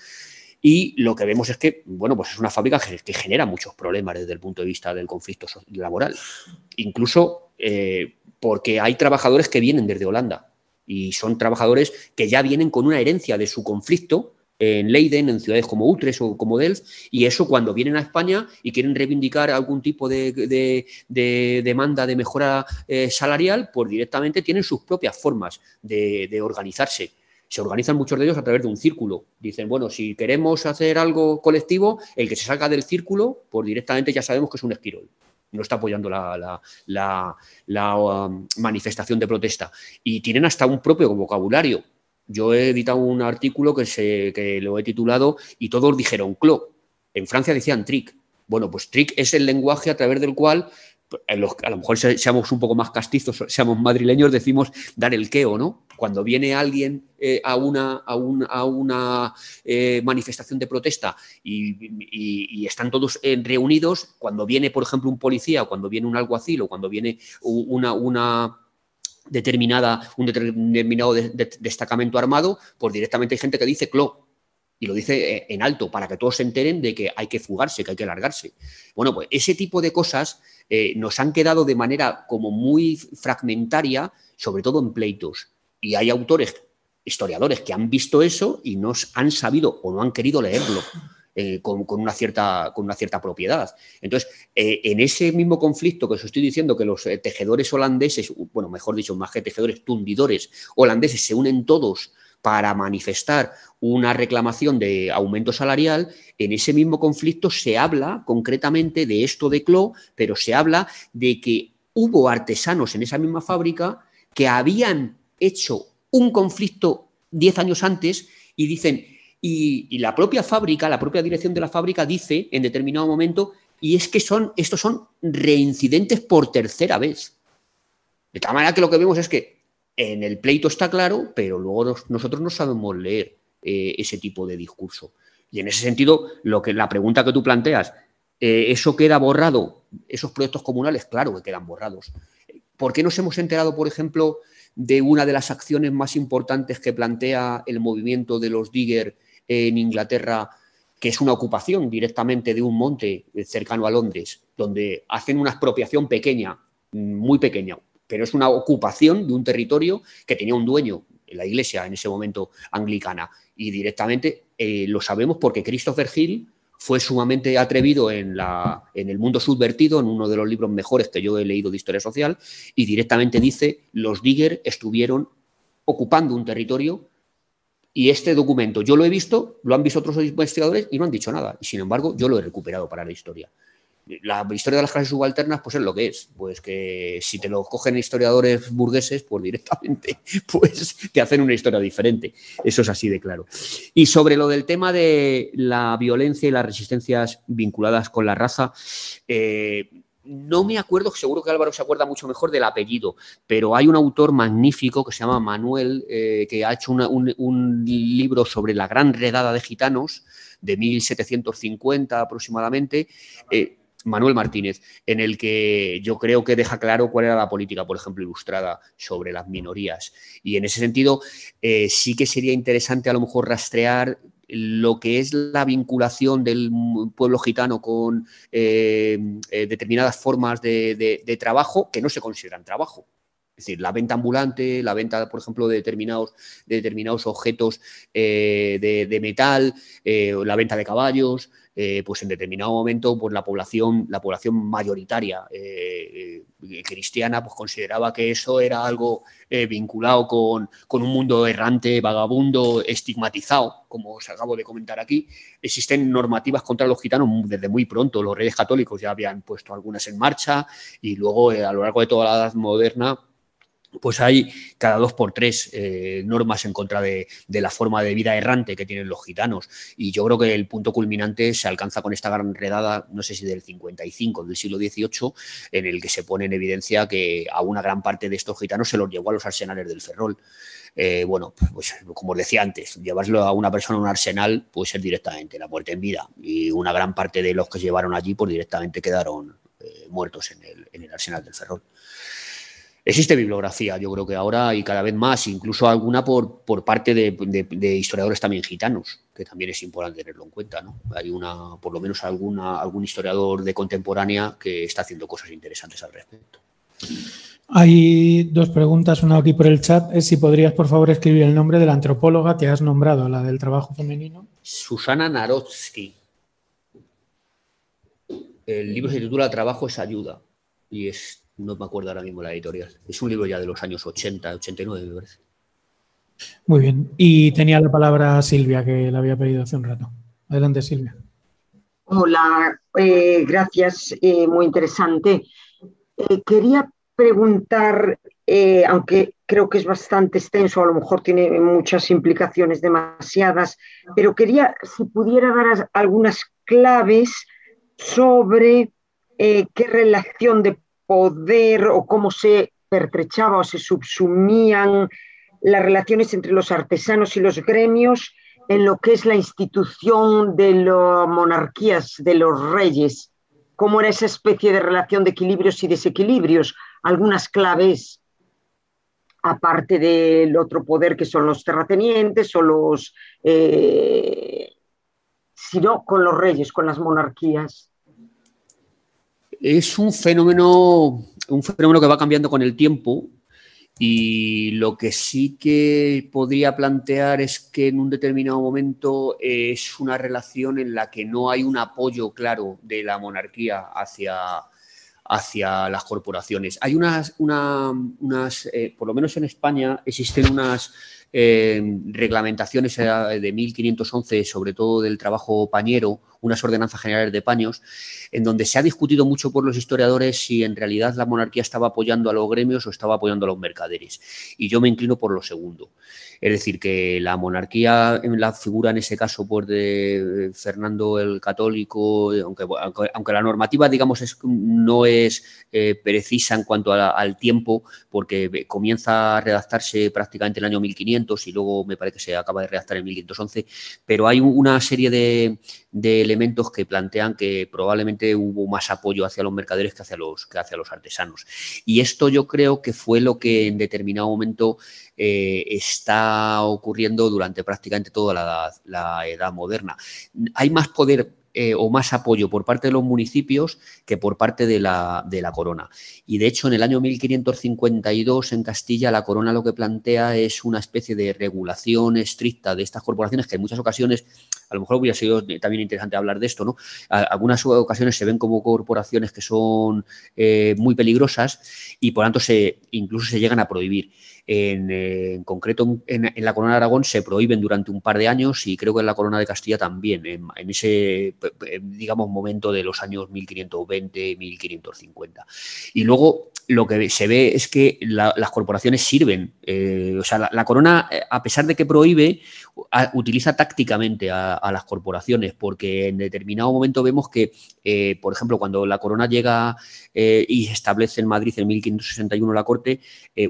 Y lo que vemos es que, bueno, pues es una fábrica que, genera muchos problemas desde el punto de vista del conflicto laboral. Incluso eh, porque hay trabajadores que vienen desde Holanda y son trabajadores que ya vienen con una herencia de su conflicto en Leiden, en ciudades como Utrecht o como Delft, y eso cuando vienen a España y quieren reivindicar algún tipo de, demanda de mejora eh, salarial, pues directamente tienen sus propias formas de, organizarse. Se organizan muchos de ellos a través de un círculo. Dicen, bueno, si queremos hacer algo colectivo, el que se salga del círculo, pues directamente ya sabemos que es un esquirol no está apoyando la, um, manifestación de protesta. Y tienen hasta un propio vocabulario. Yo he editado un artículo que, se, que lo he titulado y todos dijeron clo. En Francia decían trick. Bueno, pues trick es el lenguaje a través del cual a lo mejor seamos un poco más castizos, seamos madrileños, decimos dar el queo, ¿no? Cuando viene alguien eh, a una, a una eh, manifestación de protesta y, están todos eh, reunidos, cuando viene, por ejemplo, un policía, o cuando viene un alguacil, o cuando viene una, una determinada, un determinado destacamento armado, pues directamente hay gente que dice clo. Y lo dice eh, en alto para que todos se enteren de que hay que fugarse, que hay que largarse. Bueno, pues ese tipo de cosas eh, nos han quedado de manera como muy fragmentaria, sobre todo en pleitos. Y hay autores, historiadores, que han visto eso y no han sabido o no han querido leerlo. Eh, con, una cierta, con una cierta propiedad. Entonces, eh, en ese mismo conflicto que os estoy diciendo que los eh, tejedores holandeses, bueno, mejor dicho, más que tejedores, tundidores holandeses se unen todos para manifestar una reclamación de aumento salarial, en ese mismo conflicto se habla concretamente de esto de Clo, pero se habla de que hubo artesanos en esa misma fábrica que habían hecho un conflicto diez años antes y dicen, y, la propia fábrica, la propia dirección de la fábrica dice en determinado momento, y es que son, estos son reincidentes por tercera vez. De tal manera que lo que vemos es que en el pleito está claro, pero luego nosotros no sabemos leer eh, ese tipo de discurso. Y en ese sentido, lo que, la pregunta que tú planteas, eh, ¿eso queda borrado? Esos proyectos comunales, claro que quedan borrados. ¿Por qué nos hemos enterado, por ejemplo, de una de las acciones más importantes que plantea el movimiento de los Digger en Inglaterra, que es una ocupación directamente de un monte cercano a Londres, donde hacen una expropiación pequeña, muy pequeña, pero es una ocupación de un territorio que tenía un dueño, la iglesia en ese momento anglicana. Y directamente eh, lo sabemos porque Christopher Hill fue sumamente atrevido en, en el mundo subvertido, en uno de los libros mejores que yo he leído de historia social, y directamente dice, los Digger estuvieron ocupando un territorio y este documento yo lo he visto, lo han visto otros investigadores y no han dicho nada. Y sin embargo, yo lo he recuperado para la historia. La historia de las clases subalternas, pues es lo que es. Pues que si te lo cogen historiadores burgueses, pues directamente <laughs> pues te hacen una historia diferente. Eso es así de claro. Y sobre lo del tema de la violencia y las resistencias vinculadas con la raza, eh, no me acuerdo, seguro que Álvaro se acuerda mucho mejor del apellido, pero hay un autor magnífico que se llama Manuel, eh, que ha hecho un, libro sobre la gran redada de gitanos de 1750 aproximadamente. Eh, Manuel Martínez, en el que yo creo que deja claro cuál era la política, por ejemplo, ilustrada sobre las minorías. Y en ese sentido, eh, sí que sería interesante a lo mejor rastrear lo que es la vinculación del pueblo gitano con eh, eh, determinadas formas de, trabajo que no se consideran trabajo. Es decir, la venta ambulante, la venta, por ejemplo, de determinados, de determinados objetos eh, de, metal, la venta de caballos, pues en determinado momento pues la población, la población mayoritaria cristiana pues consideraba que eso era algo vinculado con, con, un mundo errante, vagabundo, estigmatizado, como os acabo de comentar aquí. Existen normativas contra los gitanos desde muy pronto. Los reyes católicos ya habían puesto algunas en marcha y luego a lo largo de toda la edad moderna pues hay cada dos por tres eh, normas en contra de, la forma de vida errante que tienen los gitanos. Y yo creo que el punto culminante se alcanza con esta gran redada, no sé si del 55, del siglo XVIII, en el que se pone en evidencia que a una gran parte de estos gitanos se los llevó a los arsenales del Ferrol. Eh, bueno, pues como os decía antes, llevarlo a una persona a un arsenal puede ser directamente la muerte en vida. Y una gran parte de los que se llevaron allí, pues directamente quedaron eh, muertos en el, en el arsenal del Ferrol. Existe bibliografía, yo creo que ahora y cada vez más, incluso alguna por, por parte de, historiadores también gitanos, que también es importante tenerlo en cuenta. ¿no? Hay una, por lo menos alguna, algún historiador de contemporánea que está haciendo cosas interesantes al respecto. Hay dos preguntas, una aquí por el chat. Es si podrías, por favor, escribir el nombre de la antropóloga que has nombrado, la del trabajo femenino. Susana Narotsky. El libro se titula Trabajo es ayuda y es no me acuerdo ahora mismo la editorial. Es un libro ya de los años 80, 89, me parece. Muy bien. Y tenía la palabra Silvia, que la había pedido hace un rato. Adelante, Silvia. Hola, eh, gracias, eh, muy interesante. Eh, quería preguntar, aunque creo que es bastante extenso, a lo mejor tiene muchas implicaciones demasiadas, pero quería si pudiera dar algunas claves sobre qué relación de poder o cómo se pertrechaba o se subsumían las relaciones entre los artesanos y los gremios en lo que es la institución de las monarquías, de los reyes, cómo era esa especie de relación de equilibrios y desequilibrios, algunas claves, aparte del otro poder que son los terratenientes o los, eh, sino con los reyes, con las monarquías. Es un fenómeno, un fenómeno que va cambiando con el tiempo y lo que sí que podría plantear es que en un determinado momento es una relación en la que no hay un apoyo claro de la monarquía hacia, hacia las corporaciones. Hay unas, unas eh, por lo menos en España, existen unas eh, reglamentaciones de 1511, sobre todo del trabajo pañero, unas ordenanzas generales de paños, en donde se ha discutido mucho por los historiadores si en realidad la monarquía estaba apoyando a los gremios o estaba apoyando a los mercaderes. Y yo me inclino por lo segundo. Es decir, que la monarquía, en la figura en ese caso pues, de Fernando el Católico, aunque, aunque, la normativa, digamos, es, no es eh, precisa en cuanto al tiempo, porque comienza a redactarse prácticamente en el año 1500 y luego me parece que se acaba de redactar en 1511, pero hay una serie de, de elementos que plantean que probablemente hubo más apoyo hacia los mercaderes que hacia los, que hacia los artesanos. Y esto yo creo que fue lo que en determinado momento eh, está ocurriendo durante prácticamente toda la edad moderna. Hay más poder eh, o más apoyo por parte de los municipios que por parte de la, de la corona. Y de hecho, en el año 1552 en Castilla, la corona lo que plantea es una especie de regulación estricta de estas corporaciones que en muchas ocasiones, a lo mejor hubiera sido también interesante hablar de esto, ¿no? algunas ocasiones se ven como corporaciones que son eh, muy peligrosas y por tanto se, incluso se llegan a prohibir. Eh, en, concreto, en, la Corona de Aragón se prohíben durante un par de años y creo que en la Corona de Castilla también, en, ese, digamos, momento de los años 1520-1550. Y luego lo que se ve es que las corporaciones sirven. Eh, o sea, la, corona, eh, a pesar de que prohíbe, utiliza tácticamente a, las corporaciones, porque en determinado momento vemos que, eh, por ejemplo, cuando la corona llega y establece en Madrid en 1561 la corte,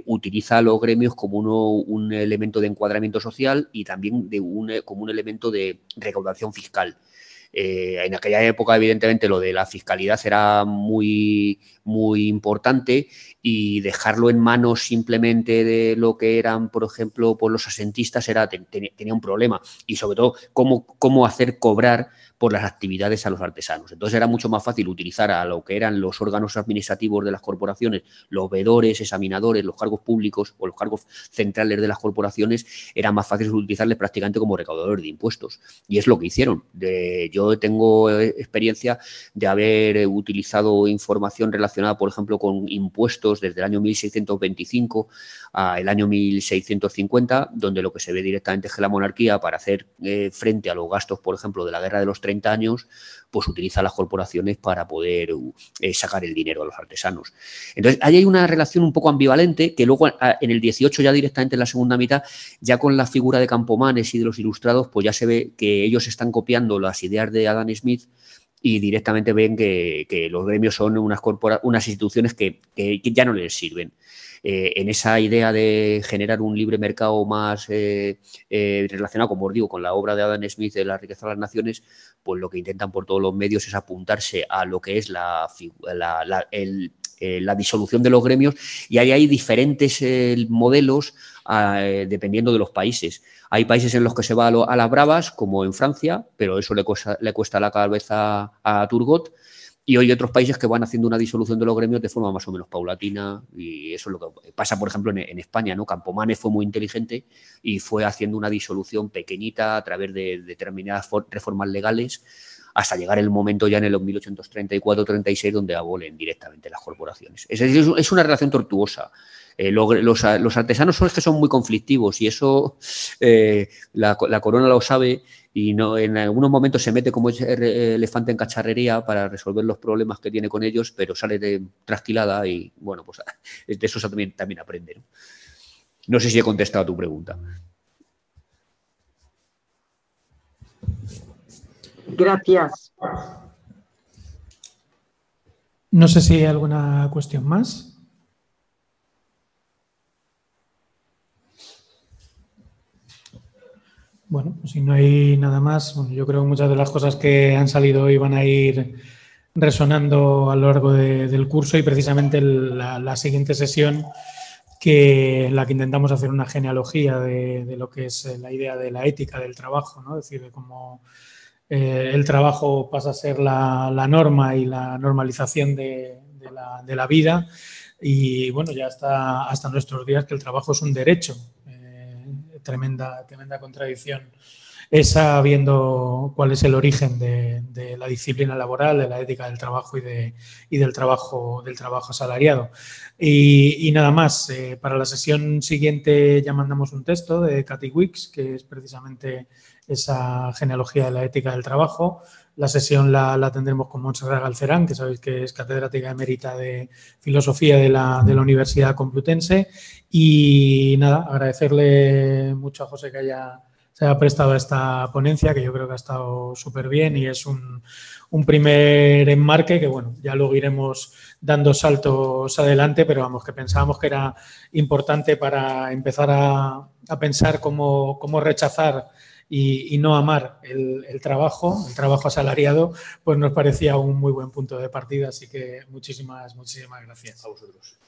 utiliza a los gremios como un elemento de encuadramiento social y también de un, como un elemento de recaudación fiscal. Eh, en aquella época, evidentemente, lo de la fiscalidad era muy, muy importante y dejarlo en manos simplemente de lo que eran, por ejemplo, por los asentistas era, tenía un problema. Y sobre todo, cómo, cómo hacer cobrar por las actividades a los artesanos. Entonces era mucho más fácil utilizar a lo que eran los órganos administrativos de las corporaciones, los veedores, examinadores, los cargos públicos o los cargos centrales de las corporaciones, era más fácil utilizarles prácticamente como recaudadores de impuestos. Y es lo que hicieron. yo yo tengo eh, experiencia de haber utilizado información relacionada, por ejemplo, con impuestos desde el año 1625 al año 1650, donde lo que se ve directamente es que la monarquía, para hacer eh, frente a los gastos, por ejemplo, de la guerra de los 30 años, pues utiliza las corporaciones para poder eh, sacar el dinero a los artesanos. Entonces, ahí hay una relación un poco ambivalente que luego en el 18, ya directamente en la segunda mitad, ya con la figura de Campomanes y de los ilustrados, pues ya se ve que ellos están copiando las ideas de Adam Smith y directamente ven que, los gremios son unas, unas instituciones que, ya no les sirven. Eh, en esa idea de generar un libre mercado más eh, eh, relacionado, como os digo, con la obra de Adam Smith de La riqueza de las naciones, pues lo que intentan por todos los medios es apuntarse a lo que es la, la disolución de los gremios y ahí hay diferentes modelos dependiendo de los países. Hay países en los que se va a, las bravas, como en Francia, pero eso le cuesta, le cuesta la cabeza a Turgot. Y hay otros países que van haciendo una disolución de los gremios de forma más o menos paulatina. Y eso es lo que pasa, por ejemplo, en, España. ¿no? Campomanes fue muy inteligente y fue haciendo una disolución pequeñita a través de determinadas reformas legales hasta llegar el momento ya en el 1834-36 donde abolen directamente las corporaciones. Es es una relación tortuosa. Eh, los, artesanos son los que son muy conflictivos y eso eh, la, corona lo sabe y en algunos momentos se mete como elefante en cacharrería para resolver los problemas que tiene con ellos, pero sale de trasquilada y bueno, pues <laughs> de eso también, también aprende. ¿no? no sé si he contestado a tu pregunta. Gracias. No sé si hay alguna cuestión más. Bueno, pues si no hay nada más, yo creo que muchas de las cosas que han salido hoy van a ir resonando a lo largo del curso y precisamente la, siguiente sesión que la que intentamos hacer una genealogía de, lo que es la idea de la ética del trabajo, ¿no? es decir, de cómo eh, el trabajo pasa a ser la, norma y la normalización de, la, vida y bueno, ya hasta, hasta nuestros días que el trabajo es un derecho tremenda, tremenda contradicción esa viendo cuál es el origen de, la disciplina laboral, de la ética del trabajo y, de, del, trabajo, del trabajo asalariado. Y, nada más, eh, para la sesión siguiente ya mandamos un texto de Cathy Wicks, que es precisamente esa genealogía de la ética del trabajo. La sesión la, tendremos con Montserrat Galcerán, que sabéis que es catedrática emérita de Filosofía de la, de la Universidad Complutense. Y nada, agradecerle mucho a José que haya se haya prestado a esta ponencia, que yo creo que ha estado súper bien y es un, un, primer enmarque que, bueno, ya luego iremos dando saltos adelante, pero vamos, que pensábamos que era importante para empezar a, a pensar cómo, cómo rechazar y, no amar el, el, trabajo, el trabajo asalariado, pues nos parecía un muy buen punto de partida. Así que muchísimas, muchísimas gracias. A vosotros.